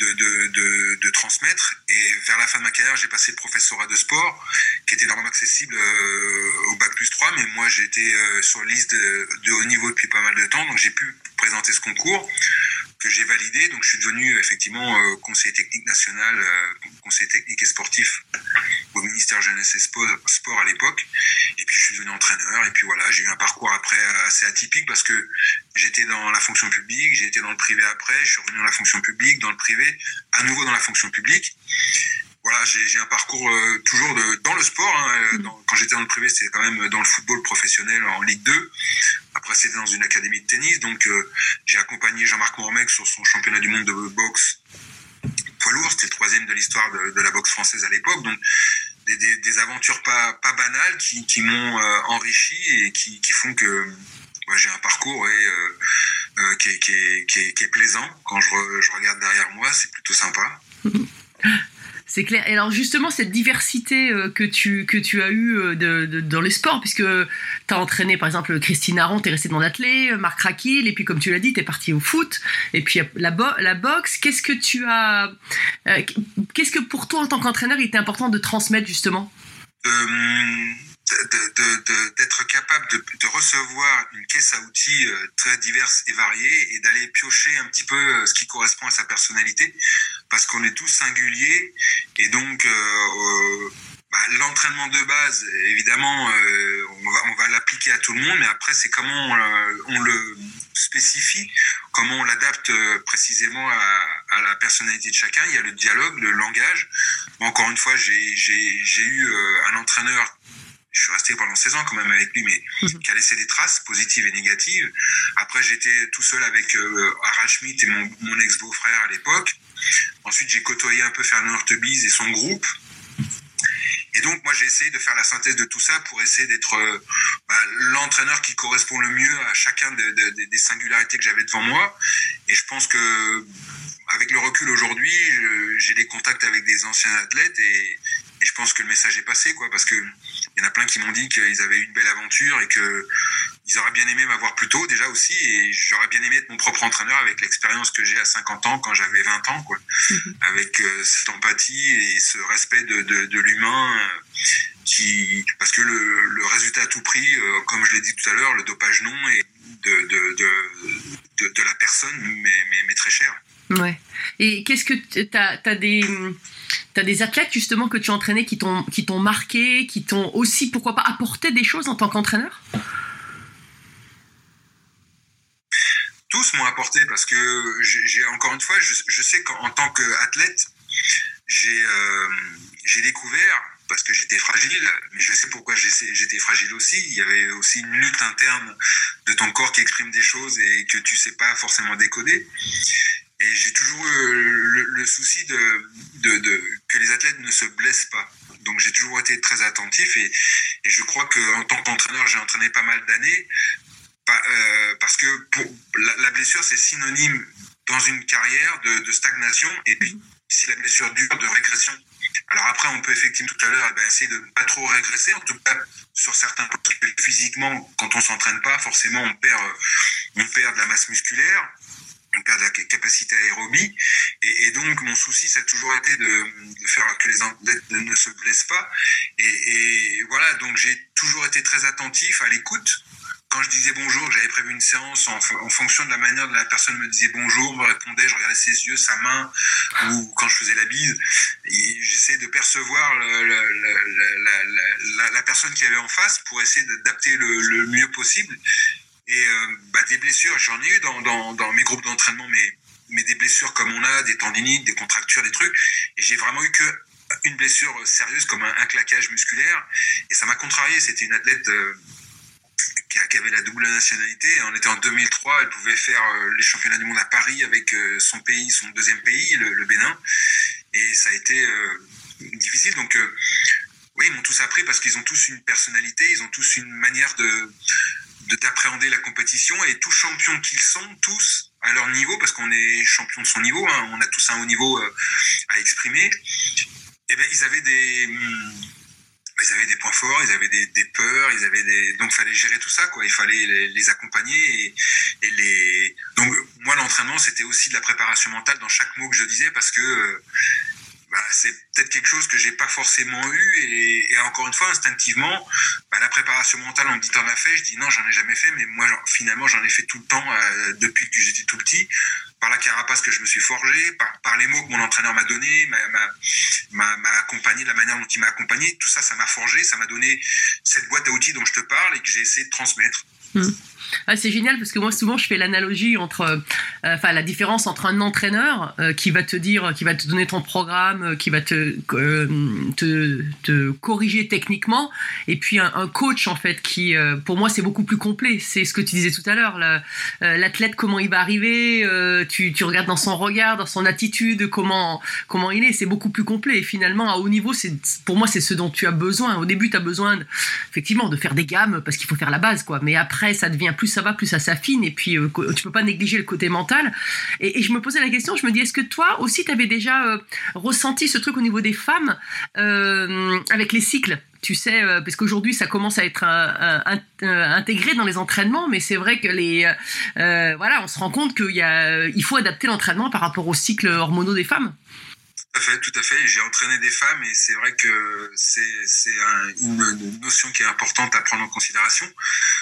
de, de, transmettre. Et vers la fin de ma carrière, j'ai passé le professorat de sport, qui était normalement accessible euh, au bac plus 3, mais moi j'ai été sur liste de haut niveau depuis pas mal de temps, donc j'ai pu présenter ce concours que j'ai validé. Donc je suis devenu effectivement euh, conseiller technique national, euh, conseiller technique et sportif au ministère jeunesse et sport, à l'époque. Et puis je suis devenu entraîneur. Et puis voilà, j'ai eu un parcours après assez atypique parce que j'étais dans la fonction publique, j'ai été dans le privé après, je suis revenu dans la fonction publique, dans le privé, à nouveau dans la fonction publique. Voilà, j'ai un parcours euh, toujours de, dans le sport. hein, dans- quand j'étais dans le privé, c'était quand même dans le football professionnel en Ligue 2. C'était dans une académie de tennis. Donc, euh, j'ai accompagné Jean-Marc Mormec sur son championnat du monde de boxe poids lourd. C'était le troisième de l'histoire de, la boxe française à l'époque. Donc, des, aventures pas, banales qui, m'ont euh, enrichi et qui, font que ouais, j'ai un parcours ouais, euh, qui, est, plaisant. Quand je regarde derrière moi, c'est plutôt sympa. (laughs) C'est clair. Et alors justement, cette diversité euh, que tu, as eue euh, dans les sports, puisque tu as entraîné par exemple Christine Aron, tu es resté dans l'athlé, euh, Marc Raquil, et puis comme tu l'as dit, tu es parti au foot, et puis la, bo- la boxe. Qu'est-ce que tu as... Qu'est-ce que pour toi en tant qu'entraîneur, il était important de transmettre justement? D'être capable de, recevoir une caisse à outils euh, très diverse et variée et d'aller piocher un petit peu euh, ce qui correspond à sa personnalité parce qu'on est tous singuliers et donc euh, bah, l'entraînement de base évidemment on va, on va l'appliquer à tout le monde mais après c'est comment on le spécifie comment on l'adapte précisément à, la personnalité de chacun. Il y a le dialogue le langage. Encore une fois j'ai eu un entraîneur je suis resté pendant 16 ans quand même avec lui, mais Mhm. qui a laissé des traces positives et négatives. Après, j'étais tout seul avec euh, Harald Schmidt et mon, mon ex-beau-frère à l'époque. Ensuite, j'ai côtoyé un peu Fernand Hurtebise et son groupe. Et donc, moi, j'ai essayé de faire la synthèse de tout ça pour essayer d'être euh, bah, l'entraîneur qui correspond le mieux à chacun de- de- de- des singularités que j'avais devant moi. Et je pense que, avec le recul aujourd'hui, j'ai des contacts avec des anciens athlètes et, et je pense que le message est passé, quoi, parce que il y en a plein qui m'ont dit qu'ils avaient eu une belle aventure et que ils auraient bien aimé m'avoir plus tôt déjà aussi et j'aurais bien aimé être mon propre entraîneur avec l'expérience que j'ai à 50 ans quand j'avais 20 ans quoi Mhm. avec euh, cette empathie et ce respect de, de, de l'humain euh, qui parce que le, le résultat à tout prix euh, comme je l'ai dit tout à l'heure le dopage non et de, de, de, de, de la personne mais, mais, mais très cher Ouais. Et qu'est-ce que tu as, des t'as des athlètes justement que tu as entraînés qui t'ont marqué, qui t'ont aussi pourquoi pas apporté des choses en tant qu'entraîneur? Tous m'ont apporté parce que j'ai encore une fois, je, sais qu'en en tant qu'athlète, j'ai euh, découvert, parce que j'étais fragile, mais je sais pourquoi j'étais fragile aussi. Il y avait aussi une lutte interne de ton corps qui exprime des choses et que tu sais pas forcément décoder. Et j'ai toujours eu le, le souci de, que les athlètes ne se blessent pas. Donc j'ai toujours été très attentif et, je crois qu'en tant qu'entraîneur, j'ai entraîné pas mal d'années. Euh, parce que la, blessure, c'est synonyme dans une carrière de, stagnation et puis si la blessure dure, de régression. Alors après, on peut effectivement tout à l'heure eh ben, essayer de ne pas trop régresser, en tout cas sur certains que physiquement, quand on s'entraîne pas, forcément on perd, euh, on perd de la masse musculaire, on perd de la ca- capacité aérobie. Et, donc mon souci, ça a toujours été de, faire que les athlètes ne se blessent pas. Et, voilà, donc j'ai toujours été très attentif à l'écoute quand je disais bonjour, j'avais prévu une séance en, en, fonction de la manière dont la personne me disait bonjour, me répondait, je regardais ses yeux, sa main, ou quand je faisais la bise, j'essayais de percevoir le, la, la, la, personne qui avait en face pour essayer d'adapter le, mieux possible. Et euh, bah, des blessures, j'en ai eu dans, dans, mes groupes d'entraînement, mais, mais des blessures comme on a, des tendinites, des contractures, des trucs, et j'ai vraiment eu que une blessure sérieuse comme un, claquage musculaire, et ça m'a contrarié, c'était une athlète... Euh, qui avait la double nationalité. On était en 2003, elle pouvait faire euh, les championnats du monde à Paris avec son pays, son deuxième pays, le, Bénin. Et ça a été difficile. Donc, oui, ils m'ont tous appris parce qu'ils ont tous une personnalité, ils ont tous une manière de d'appréhender la compétition. Et tous champions qu'ils sont, tous à leur niveau, parce qu'on est champion de son niveau, hein, on a tous un haut niveau euh, à exprimer. Et ben, ils avaient des ils avaient des points forts, ils avaient des, peurs, ils avaient donc fallait gérer tout ça quoi. Il fallait les, accompagner et, les donc moi l'entraînement c'était aussi de la préparation mentale dans chaque mot que je disais parce que bah, c'est peut-être quelque chose que j'ai pas forcément eu et, encore une fois instinctivement bah, la préparation mentale on me dit t'en as fait? Je dis non j'en ai jamais fait mais moi finalement j'en ai fait tout le temps euh, depuis que j'étais tout petit par la carapace que je me suis forgé, par, par les mots que mon entraîneur m'a donné, m'a accompagné, la manière dont il m'a accompagné, tout ça, ça m'a forgé, ça m'a donné cette boîte à outils dont je te parle et que j'ai essayé de transmettre. Mmh. C'est génial parce que moi souvent je fais l'analogie entre, euh, enfin la différence entre un entraîneur euh, qui va te dire, qui va te donner ton programme, euh, qui va te, corriger techniquement, et puis un, coach en fait qui, pour moi c'est beaucoup plus complet. C'est ce que tu disais tout à l'heure, l'athlète comment il va arriver, tu, regardes dans son regard, dans son attitude, comment comment il est, c'est beaucoup plus complet. Et finalement à haut niveau, c'est pour moi c'est ce dont tu as besoin. Au début tu as besoin effectivement de faire des gammes parce qu'il faut faire la base quoi, mais après ça devient plus ça va, plus ça s'affine, et puis euh, tu peux pas négliger le côté mental. Et, je me posais la question, je me dis, est-ce que toi aussi, tu avais déjà euh, ressenti ce truc au niveau des femmes euh, avec les cycles? Tu sais, euh, parce qu'aujourd'hui ça commence à être intégré dans les entraînements, mais c'est vrai que les, voilà, on se rend compte qu'il il faut adapter l'entraînement par rapport aux cycles hormonaux des femmes. Tout à fait, tout à fait. J'ai entraîné des femmes et c'est vrai que c'est un, une notion qui est importante à prendre en considération.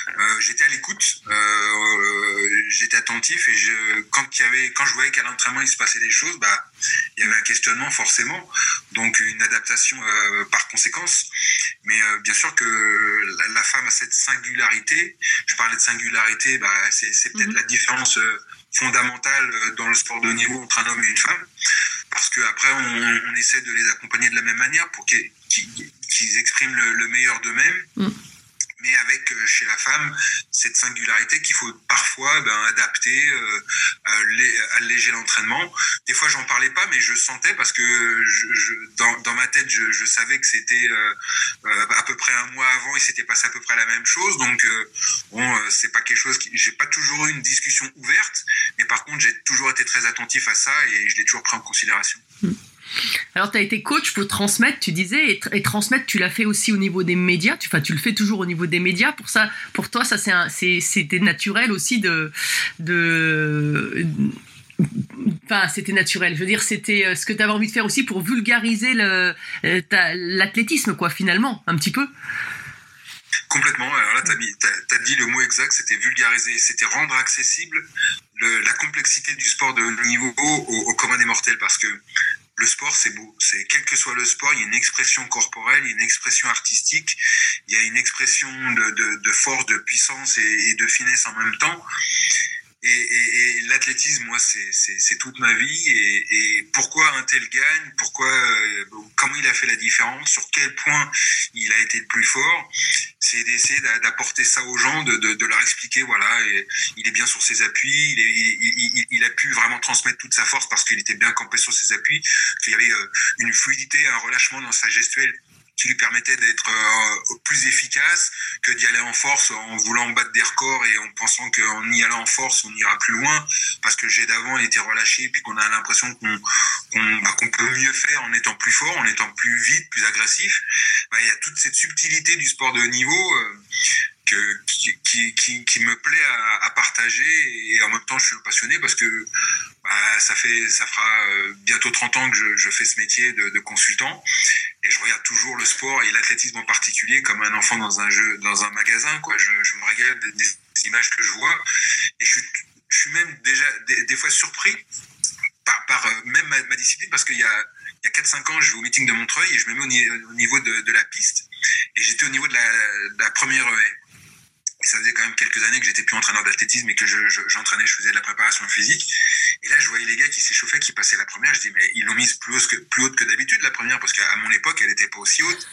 Euh, j'étais à l'écoute, euh, j'étais attentif et je, quand, il y avait, quand je voyais qu'à l'entraînement il se passait des choses, bah, il y avait un questionnement forcément, donc une adaptation euh, par conséquence. Mais euh, bien sûr que la, la, femme a cette singularité. Je parlais de singularité, bah, c'est peut-être mm -hmm. la différence fondamentale dans le sport de haut niveau entre un homme et une femme parce que après on, on essaie de les accompagner de la même manière pour qu'ils expriment le, le meilleur d'eux-mêmes. Mm. Mais avec euh, chez la femme cette singularité qu'il faut parfois ben, adapter, euh, allé- alléger l'entraînement. Des fois j'en parlais pas, mais je sentais parce que dans, ma tête je, savais que c'était euh, à peu près un mois avant, il s'était passé à peu près la même chose. Donc bon, c'est pas quelque chose qui, j'ai pas toujours eu une discussion ouverte, mais par contre j'ai toujours été très attentif à ça et je l'ai toujours pris en considération. Alors, tu as été coach pour transmettre, tu disais, et, tr- et transmettre, tu l'as fait aussi au niveau des médias. Tu, tu le fais toujours au niveau des médias. Pour ça, pour toi, ça, c'était naturel aussi de, enfin, c'était naturel. Je veux dire, c'était euh, ce que tu avais envie de faire aussi pour vulgariser euh, l'athlétisme, quoi, finalement, un petit peu. Complètement. Alors là, tu as, dit le mot exact, c'était vulgariser, c'était rendre accessible le- la complexité du sport de haut niveau au, au commun des mortels. Parce que le sport, c'est beau. C'est quel que soit le sport, il y a une expression corporelle, il y a une expression artistique, il y a une expression de, de- de force, de puissance et, et de finesse en même temps. Et, l'athlétisme, moi, c'est- toute ma vie. Et, pourquoi un tel gagne? Pourquoi euh, Comment il a fait la différence? Sur quel point il a été le plus fort? C'est d'essayer d'a- d'apporter ça aux gens, de, leur expliquer, voilà, il est bien sur ses appuis, il- il a pu vraiment transmettre toute sa force parce qu'il était bien campé sur ses appuis, qu'il y avait euh, une fluidité, un relâchement dans sa gestuelle qui lui permettait d'être euh, plus efficace que d'y aller en force en voulant battre des records et en pensant qu'en y allant en force, on ira plus loin parce que le jet d'avant était relâché puis qu'on a l'impression bah, qu'on peut mieux faire en étant plus fort, en étant plus vite, plus agressif. Bah, Il y a toute cette subtilité du sport de haut niveau euh, qui, me plaît à, partager et en même temps je suis un passionné parce que bah, ça fait ça fera euh, bientôt 30 ans que je, fais ce métier de, consultant et je regarde toujours le sport et l'athlétisme en particulier comme un enfant dans un jeu dans un magasin quoi je, me régale des, images que je vois et je suis, je suis même déjà des, fois surpris par, euh, même ma, discipline parce qu'il y a il y a 4-5 ans, je vais au meeting de Montreuil et je me mets au, ni- au niveau de, de la piste. Et j'étais au niveau de la, première haie. Et ça faisait quand même quelques années que j'étais plus entraîneur d'athlétisme et que je- je- j'entraînais, je, faisais de la préparation physique. Et là, je voyais les gars qui s'échauffaient, qui passaient la première. Je dis, mais ils l'ont mise plus haute que, plus haute que d'habitude, la première, parce qu'à mon époque, elle n'était pas aussi haute.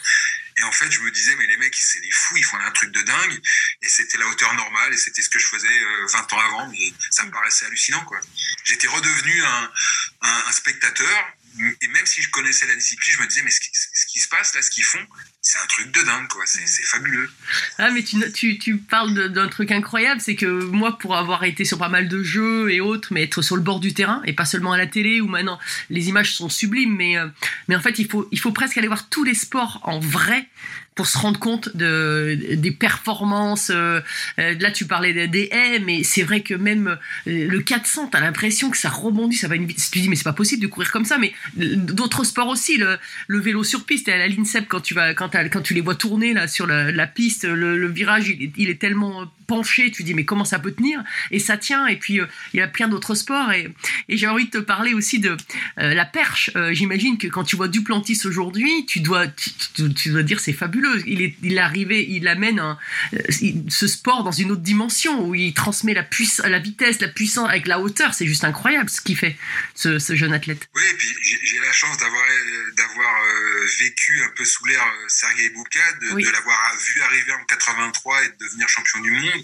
Et en fait, je me disais, mais les mecs, c'est des fous, ils font un truc de dingue. Et c'était la hauteur normale, et c'était ce que je faisais euh, 20 ans avant, mais ça me paraissait hallucinant, quoi. J'étais redevenu un spectateur, et même si je connaissais la discipline, je me disais, mais ce qui, se passe là, ce qu'ils font, c'est un truc de dingue, quoi. C'est fabuleux. Ah, mais tu, parles d'un truc incroyable, c'est que moi, pour avoir été sur pas mal de jeux et autres, mais être sur le bord du terrain, et pas seulement à la télé, où maintenant les images sont sublimes, mais, euh, en fait, il faut presque aller voir tous les sports en vrai pour se rendre compte de, des performances. euh, euh, là, tu parlais des, haies, mais c'est vrai que même euh, le 400, t'as l'impression que ça rebondit, ça va une vitesse. Tu dis, mais c'est pas possible de courir comme ça, mais d'autres sports aussi, le, le vélo sur piste, et à la l'INSEP, quand tu, vas, quand tu les vois tourner là, sur la, la piste, le, le virage, il est, il est tellement penché, tu dis, mais comment ça peut tenir? Et ça tient, et puis euh, il y a plein d'autres sports, et, et j'ai envie de te parler aussi de euh, la perche. Euh, J'imagine que quand tu vois Duplantis aujourd'hui, tu dois, tu, tu- tu dois dire, c'est fabuleux. Il est, il est arrivé, il amène un- ce sport dans une autre dimension, où il transmet la, puissance, la vitesse, la puissance avec la hauteur. C'est juste incroyable ce qu'il fait, ce, ce jeune athlète. Oui, et puis j'ai la chance d'avoir d'avoir vécu un peu sous l'ère Sergei Bouka, de, Oui. de l'avoir vu arriver en 83 et de devenir champion du monde,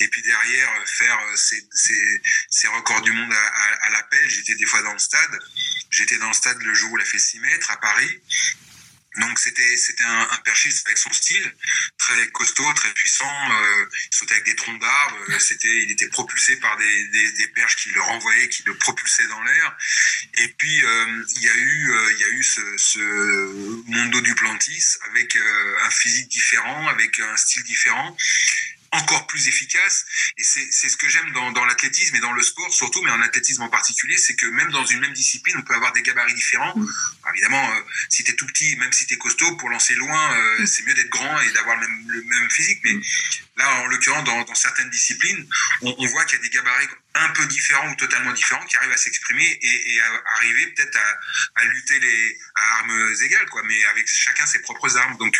et puis derrière euh, faire euh, ses, ses- ses records du monde à, à, à l'appel. J'étais des fois dans le stade. J'étais dans le stade le jour où il a fait 6 mètres à Paris. Donc c'était c'était un, perchiste avec son style très costaud, très puissant. Euh, il sautait avec des troncs d'arbres. C'était il était propulsé par des, perches qui le renvoyaient, qui le propulsaient dans l'air. Et puis il y a eu il y a eu ce, ce Mondo Duplantis avec un physique différent, avec un style différent encore plus efficace. Et c'est c'est ce que j'aime dans, dans l'athlétisme et dans le sport surtout, mais en athlétisme en particulier, c'est que même dans une même discipline, on peut avoir des gabarits différents. Alors, évidemment, euh, si tu es tout petit, même si tu es costaud, pour lancer loin, euh, c'est mieux d'être grand et d'avoir le même, le même physique. Mais là, en l'occurrence, dans, dans certaines disciplines, on, on voit qu'il y a des gabarits un peu différents ou totalement différents qui arrivent à s'exprimer et, et à arriver peut-être à, à lutter les, à armes égales, quoi, mais avec chacun ses propres armes. Donc,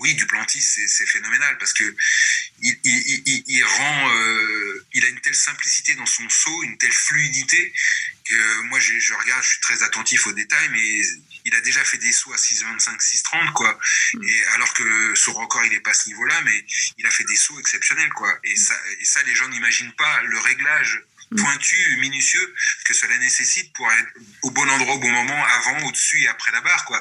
oui, Duplantis, c'est c'est phénoménal parce que il, il, il- il, il rend, euh, il a une telle simplicité dans son saut, une telle fluidité Euh, moi, je, je regarde, je suis très attentif aux détails, mais il a déjà fait des sauts à 6,25, 6,30, quoi. Et alors que son record, il est pas à ce niveau-là, mais il a fait des sauts exceptionnels, quoi. Et ça, et ça les gens n'imaginent pas le réglage pointu, minutieux que cela nécessite pour être au bon endroit au bon moment, avant, au-dessus et après la barre, quoi.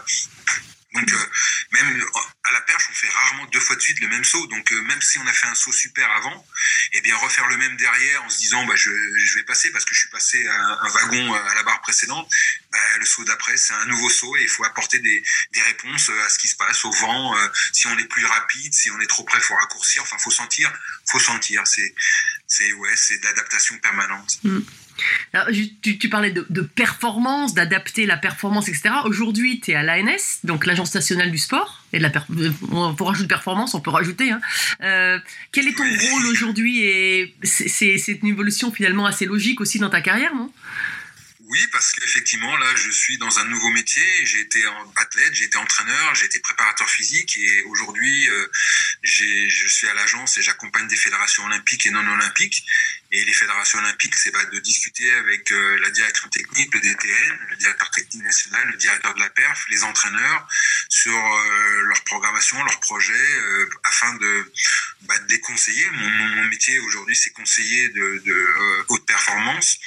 Donc euh, même à la perche, on fait rarement deux fois de suite le même saut. Donc euh, même si on a fait un saut super avant, et bien refaire le même derrière en se disant bah je, vais passer parce que je suis passé à un wagon euh, à la barre précédente, bah, le saut d'après c'est un nouveau saut et il faut apporter des, réponses à ce qui se passe, au vent, si on est plus rapide, si on est trop près, faut raccourcir. Enfin faut sentir, faut sentir. C'est ouais, c'est permanente. Mm. Tu, parlais de, performance, d'adapter la performance, etc. Aujourd'hui, tu es à l'ANS, donc l'Agence nationale du sport. Et de la peut rajouter performance, on peut rajouter. Hein. Euh, quel est ton rôle aujourd'hui Et c'est une évolution finalement assez logique aussi dans ta carrière, non? Oui, parce qu'effectivement, là, je suis dans un nouveau métier. J'ai été athlète, j'ai été entraîneur, j'ai été préparateur physique et aujourd'hui, euh, je suis à l'agence et j'accompagne des fédérations olympiques et non olympiques. Et les fédérations olympiques, c'est bah, de discuter avec euh, la direction technique, le DTN, le directeur technique national, le directeur de la perf, les entraîneurs sur euh, leur programmation, leurs projets, afin de, bah, de les conseiller. Mon, métier aujourd'hui, c'est conseiller de, haute performance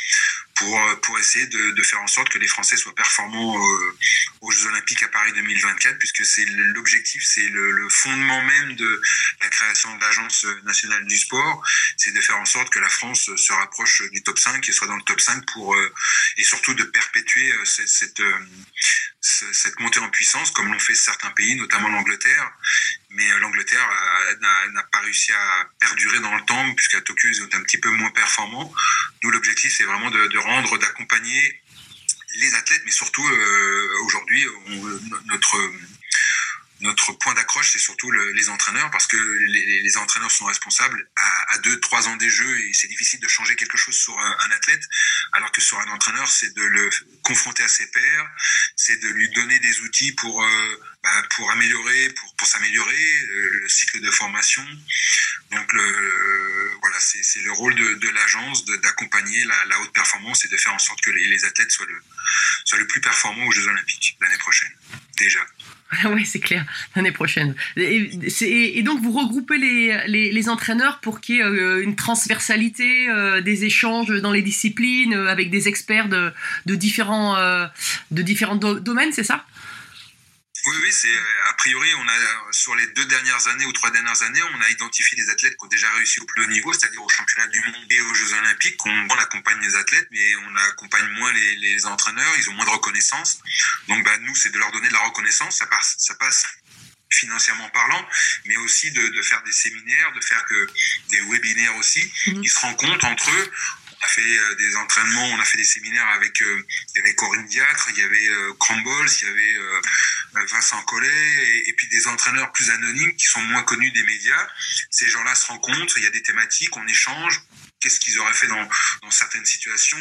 pour, pour essayer de, faire en sorte que les Français soient performants euh, aux Jeux Olympiques à Paris 2024, puisque c'est l'objectif, c'est le, fondement même de la création de l'Agence nationale du sport, c'est de faire en sorte que la France se rapproche du top 5 et soit dans le top 5 pour, euh, et surtout de perpétuer euh, cette, cette montée en puissance, comme l'ont fait certains pays, notamment l'Angleterre. Mais l'Angleterre n'a pas réussi à perdurer dans le temps, puisqu'à Tokyo, ils ont été un petit peu moins performants. Nous, l'objectif, c'est vraiment de, de rendre, d'accompagner les athlètes, mais surtout euh, aujourd'hui, notre notre point d'accroche, c'est surtout le, les entraîneurs, parce que les, les, entraîneurs sont responsables à, à deux, trois ans des jeux, et c'est difficile de changer quelque chose sur un, athlète, alors que sur un entraîneur, c'est de le confronter à ses pairs, c'est de lui donner des outils pour euh, bah, pour améliorer, pour, pour s'améliorer, euh, le cycle de formation. Donc le, euh, voilà, c'est le rôle de, de l'agence d'accompagner la, la, haute performance et de faire en sorte que les, les athlètes soient le, soient le plus performants aux Jeux Olympiques l'année prochaine, déjà. oui, c'est clair, l'année prochaine. Et, et, donc, vous regroupez les, les, les entraîneurs pour qu'il y ait euh, une transversalité, des échanges dans les disciplines, avec des experts de, de différents, de différents do domaines, c'est ça? Oui, oui, c'est a priori, on a sur les deux dernières années ou trois dernières années, on a identifié des athlètes qui ont déjà réussi au plus haut niveau, c'est-à-dire au championnat du monde et aux Jeux Olympiques. On, on accompagne les athlètes, mais on accompagne moins les, les, entraîneurs. Ils ont moins de reconnaissance. Donc, bah, nous, c'est de leur donner de la reconnaissance. Ça passe, ça passe financièrement parlant, mais aussi de, de, faire des séminaires, de faire que des webinaires aussi. Mmh. Ils se rencontrent entre eux on a fait euh, des entraînements, on a fait des séminaires avec, euh, Corinne Diacre, il y avait euh, Crambols, il y avait Vincent Collet, et, et, puis des entraîneurs plus anonymes qui sont moins connus des médias. Ces gens-là se rencontrent, il y a des thématiques, on échange, qu'est-ce qu'ils auraient fait dans, dans, certaines situations,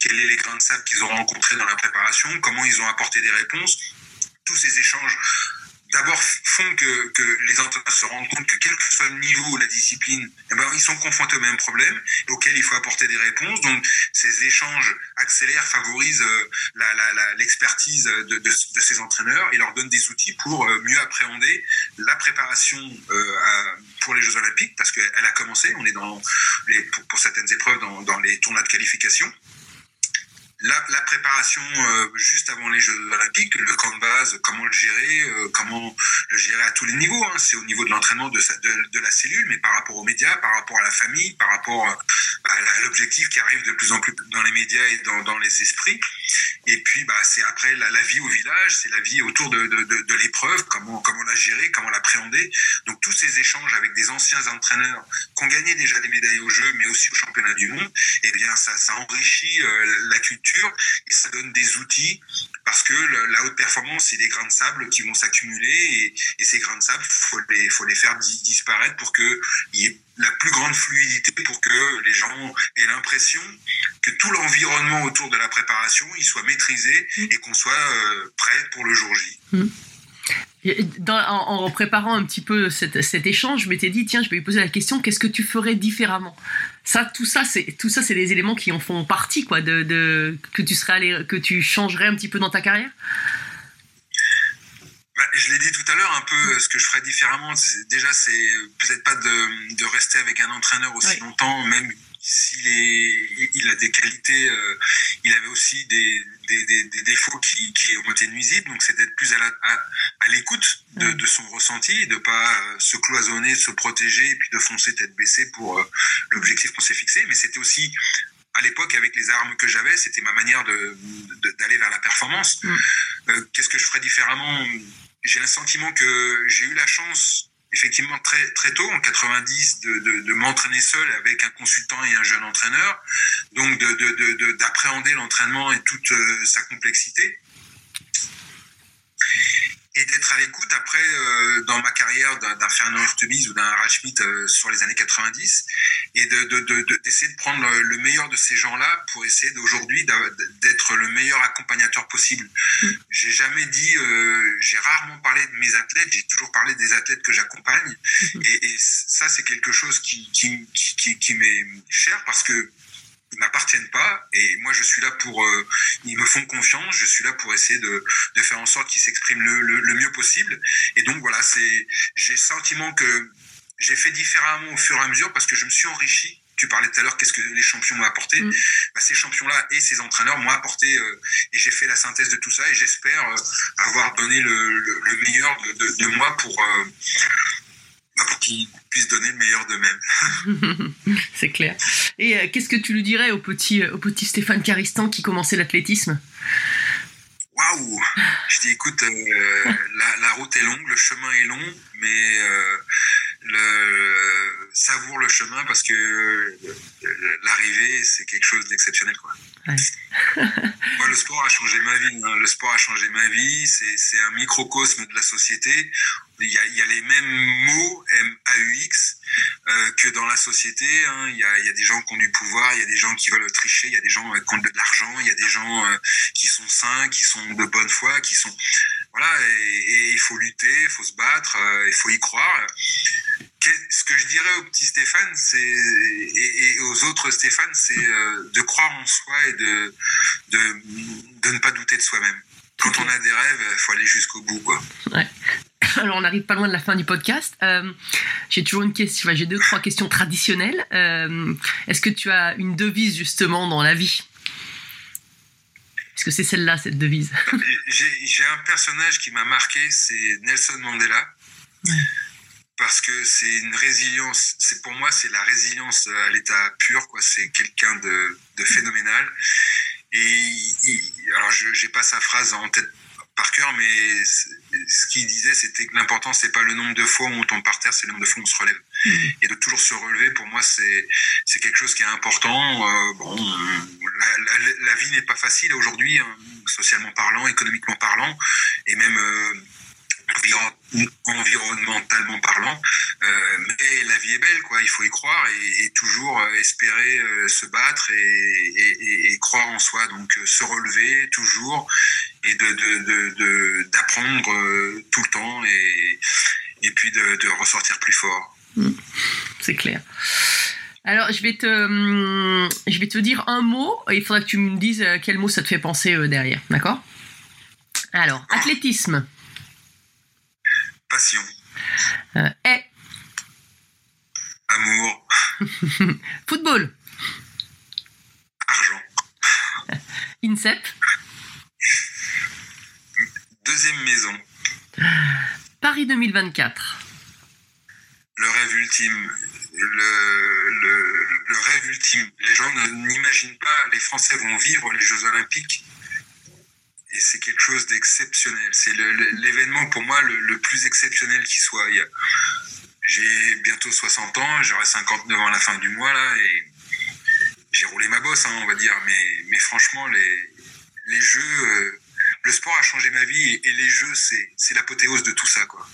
quels sont les grains de sable qu'ils ont rencontrés dans la préparation, comment ils ont apporté des réponses? Tous ces échanges d'abord font que, les entraîneurs se rendent compte que quel que soit le niveau ou la discipline, eh ben, ils sont confrontés au même problème auquel il faut apporter des réponses. Donc ces échanges accélèrent, favorisent euh, l'expertise de, ces entraîneurs et leur donnent des outils pour euh, mieux appréhender la préparation euh, pour les Jeux Olympiques parce qu'elle a commencé. On est dans pour certaines épreuves dans, dans les tournois de qualification la, préparation euh, juste avant les Jeux Olympiques, le camp de base, comment le gérer, euh, comment le gérer à tous les niveaux. Hein. C'est au niveau de l'entraînement de, la cellule, mais par rapport aux médias, par rapport à la famille, par rapport euh, à l'objectif qui arrive de plus en plus dans les médias et dans, les esprits. Et puis, bah, c'est après la, vie au village, c'est la vie autour de, l'épreuve, comment, la gérer, comment l'appréhender. Donc, tous ces échanges avec des anciens entraîneurs qui ont gagné déjà des médailles au jeu, mais aussi au championnat du monde, eh bien, ça, enrichit la culture et ça donne des outils parce que le, la haute performance, c'est des grains de sable qui vont s'accumuler et, et, ces grains de sable, faut les, faut les faire disparaître pour que y ait la plus grande fluidité, pour que les gens aient l'impression que tout l'environnement autour de la préparation, il soit maîtrisé et qu'on soit euh, prêt pour le jour J. Mmh. Dans, en, en, préparant un petit peu cet, cet échange, je m'étais dit tiens, je vais lui poser la question qu'est-ce que tu ferais différemment? Ça, tout ça, c'est tout ça, c'est des éléments qui en font partie, quoi, de, de que tu serais allé, que tu changerais un petit peu dans ta carrière? Bah, je l'ai dit tout à l'heure, un peu ce que je ferais différemment. Déjà, c'est peut-être pas de, de, rester avec un entraîneur aussi ouais. longtemps, même s'il il a des qualités, euh, il avait aussi des, des, des, des défauts qui, qui, ont été nuisibles. Donc, c'est d'être plus à, la, à, à l'écoute de, mmh. de, son ressenti, de pas euh, se cloisonner, se protéger, et puis de foncer tête baissée pour euh, l'objectif qu'on s'est fixé. Mais c'était aussi à l'époque, avec les armes que j'avais, c'était ma manière de, d'aller vers la performance. Mmh. Euh, qu'est-ce que je ferais différemment? J'ai le sentiment que j'ai eu la chance effectivement très très tôt en 90 de, de, m'entraîner seul avec un consultant et un jeune entraîneur. Donc de d'appréhender l'entraînement et toute euh, sa complexité et d'être à l'écoute après euh, dans ma carrière d'un Fernand Hurtebise ou d'un Harald Schmidt euh, sur les années 90 et d'essayer de, de, de, de, prendre le meilleur de ces gens-là pour essayer d'aujourd'hui d'être le meilleur accompagnateur possible. Mmh. J'ai jamais dit, euh, j'ai rarement parlé de mes athlètes, j'ai toujours parlé des athlètes que j'accompagne mmh. et, et, ça c'est quelque chose qui, qui, qui, qui m'est cher parce que ils m'appartiennent pas. Et moi je suis là pour euh, ils me font confiance. Je suis là pour essayer de, de faire en sorte qu'ils s'expriment le, le, le, mieux possible. Et donc voilà c'est j'ai sentiment que j'ai fait différemment au fur et à mesure parce que je me suis enrichi. Tu parlais tout à l'heure qu'est-ce que les champions m'ont apporté. Mmh. bah, ces champions là et ces entraîneurs m'ont apporté euh, et j'ai fait la synthèse de tout ça. Et j'espère euh, avoir donné le, le, meilleur de, de, de moi pour pour qu'ils puissent donner le meilleur d'eux-mêmes. (laughs) c'est clair. Et euh, qu'est-ce que tu lui dirais au petit, au petit Stéphane Caristan qui commençait l'athlétisme? Waouh Je dis écoute, euh, la, la, route est longue, le chemin est long, mais euh, le, savoure le chemin parce que l'arrivée, c'est quelque chose d'exceptionnel. Quoi. Ouais. Moi, le sport a changé ma vie. Hein. Le sport a changé ma vie. C'est un microcosme de la société. Il y a, il y a les mêmes mots, M-A-U-X, euh, que dans la société. Hein. Il, y a, il y a des gens qui ont du pouvoir, il y a des gens qui veulent tricher, il y a des gens qui ont de l'argent, il y a des gens euh, qui sont sains, qui sont de bonne foi, qui sont... Voilà, et, il faut lutter, il faut se battre, euh, il faut y croire ce que je dirais au petit Stéphane, c'est et, et, aux autres Stéphane, c'est euh, de croire en soi et de, de, de ne pas douter de soi-même. Quand on a des rêves, il faut aller jusqu'au bout, quoi. Ouais. Alors, on n'arrive pas loin de la fin du podcast. Euh, j'ai toujours une question, enfin, j'ai deux, trois questions traditionnelles. Euh, Est-ce que tu as une devise justement dans la vie? Est-ce que c'est celle-là, cette devise (laughs) J'ai un personnage qui m'a marqué, c'est Nelson Mandela. Ouais parce que c'est une résilience. C'est pour moi, c'est la résilience à l'état pur. Quoi. C'est quelqu'un de, de, phénoménal. Et il, alors, je n'ai pas sa phrase en tête par cœur, mais ce qu'il disait, c'était que l'important, c'est pas le nombre de fois où on tombe par terre, c'est le nombre de fois où on se relève. Mmh. Et de toujours se relever, pour moi, c'est c'est quelque chose qui est important. Euh, bon, la, la, la vie n'est pas facile aujourd'hui, hein, socialement parlant, économiquement parlant, et même euh, environnementalement parlant. Euh, mais la vie est belle, quoi. Il faut y croire et, et toujours espérer euh, se battre et, et, et, croire en soi. Donc euh, se relever toujours et de d'apprendre de, de, euh, tout le temps et, et puis de, ressortir plus fort. Mmh. C'est clair. Alors, je vais, te, hum, je vais te dire un mot et il faudra que tu me dises quel mot ça te fait penser derrière. D'accord? Alors, athlétisme. Passion. Euh, est. Amour. (laughs) Football. Argent. INSEP. Deuxième maison. Paris 2024. Le rêve ultime. Le, le, le rêve ultime. Les gens n'imaginent pas, les Français vont vivre les Jeux Olympiques et c'est quelque chose d'exceptionnel. C'est l'événement pour moi le, plus exceptionnel qui soit. J'ai bientôt 60 ans, j'aurai 59 ans à la fin du mois là, j'ai roulé ma bosse, hein, on va dire. Mais, franchement, les, jeux, euh, le sport a changé ma vie et, les jeux, c'est l'apothéose de tout ça, quoi.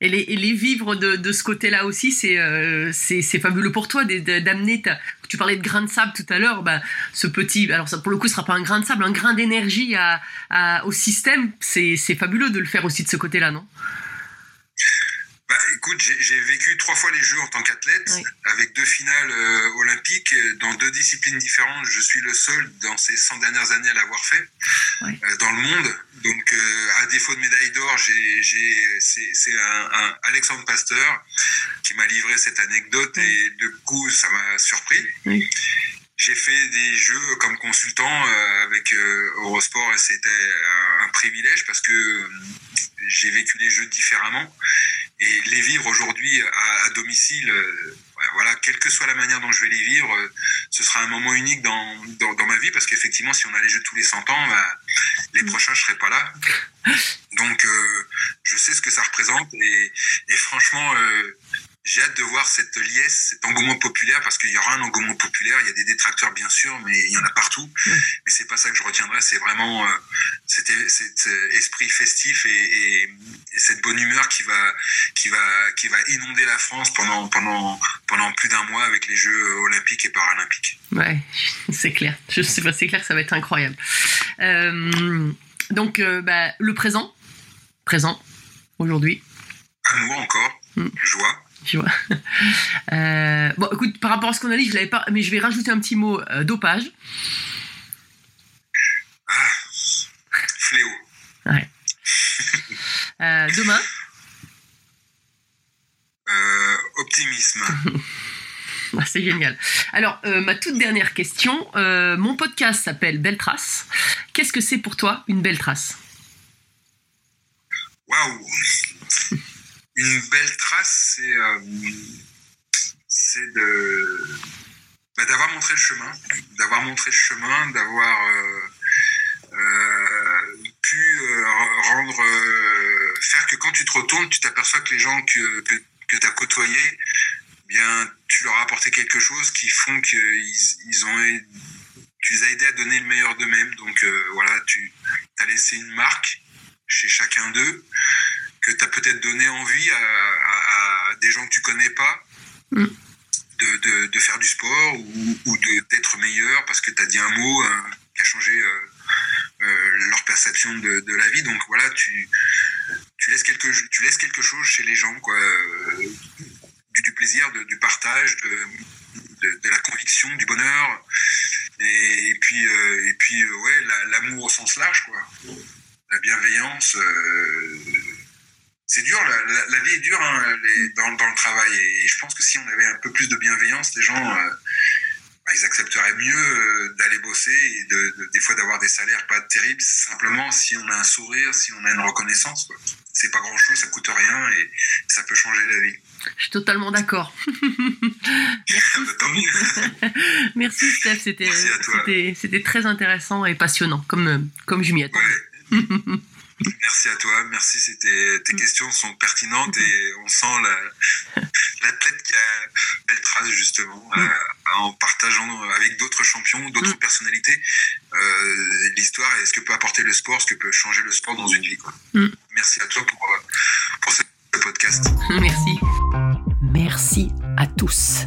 Et les, et les vivre de, de ce côté-là aussi, c'est euh, fabuleux pour toi d'amener. Tu parlais de grain de sable tout à l'heure, bah, ce petit. Alors, ça, pour le coup, ce sera pas un grain de sable, un grain d'énergie à, à- au système. C'est fabuleux de le faire aussi de ce côté-là, non? Bah, écoute, j'ai vécu trois fois les Jeux en tant qu'athlète, Oui. avec deux finales euh, olympiques euh, dans deux disciplines différentes. Je suis le seul dans ces 100 dernières années à l'avoir fait Oui. euh, dans le monde. Donc, euh, à défaut de médaille d'or, c'est un, un Alexandre Pasteur qui m'a livré cette anecdote et du coup, ça m'a surpris. J'ai fait des jeux comme consultant avec Eurosport et c'était un, privilège parce que j'ai vécu les jeux différemment et les vivre aujourd'hui à, à domicile, euh, voilà, quelle que soit la manière dont je vais les vivre, euh, ce sera un moment unique dans, dans, dans ma vie parce qu'effectivement, si on a les jeux tous les 100 ans, bah, les prochains, je serai pas là. (laughs) Donc, euh, je sais ce que ça représente et, et franchement, j'ai hâte de voir cette liesse, cet engouement populaire, parce qu'il y aura un engouement populaire. Il y a des détracteurs, bien sûr, mais il y en a partout. Ouais. Mais c'est pas ça que je retiendrai. C'est vraiment euh, cet, cet euh, esprit festif et, et, et cette bonne humeur qui va, qui va, qui va inonder la France pendant, pendant, pendant plus d'un mois avec les Jeux olympiques et paralympiques. Ouais, (laughs) c'est clair. Je sais pas, c'est clair ça va être incroyable. Euh, donc, euh, bah, le présent, présent, aujourd'hui, Amour encore, Mm. joie. Tu vois. (laughs) Euh, bon, écoute, par rapport à ce qu'on a dit, je l'avais pas, mais je vais rajouter un petit mot euh, dopage. Ah, fléau. (laughs) Euh, demain, optimisme. (laughs) Ah, c'est génial. Alors, ma toute dernière question. mon podcast s'appelle Belle Trace. Qu'est-ce que c'est pour toi une belle trace? Waouh Une belle trace, c'est euh, bah, d'avoir montré le chemin, d'avoir montré chemin, d'avoir euh, euh, pu rendre faire que quand tu te retournes, tu t'aperçois que les gens que tu as côtoyés, bien tu leur as apporté quelque chose qui font qu'ils ils ont tu les as aidés à donner le meilleur d'eux-mêmes. Donc voilà, tu as laissé une marque chez chacun d'eux que tu as peut-être donné envie à, à- à des gens que tu connais pas Mm. de, de- de faire du sport ou, ou d'être meilleur parce que tu as dit un mot euh, qui a changé euh, euh, leur perception de, de la vie. Donc voilà, tu, tu, laisses quelque, tu laisses quelque chose chez les gens, quoi. euh, du, du plaisir, de- du partage, de, la conviction, du bonheur. Et, et puis, et puis ouais, la- l'amour au sens large, quoi la bienveillance. euh, c'est dur, la, la- la vie est dure hein, les- dans, dans le travail. Et, je pense que si on avait un peu plus de bienveillance, les gens, euh, bah, ils accepteraient mieux euh, d'aller bosser et de, de- des fois d'avoir des salaires pas terribles, simplement si on a un sourire, si on a une reconnaissance. C'est pas grand chose, ça coûte rien et ça peut changer la vie. Je suis totalement d'accord. (laughs) (laughs) Merci Steph, c'était très intéressant et passionnant, comme, comme je m'y attendais. Ouais. (laughs) Merci à toi, merci. C'était, tes questions sont pertinentes et on sent la, l'athlète qui a belle trace justement euh, en partageant avec d'autres champions, d'autres Mm. personnalités euh, l'histoire et ce que peut apporter le sport, ce que peut changer le sport dans une vie. Quoi. Mm. Merci à toi pour, pour ce podcast. Merci. Merci à tous,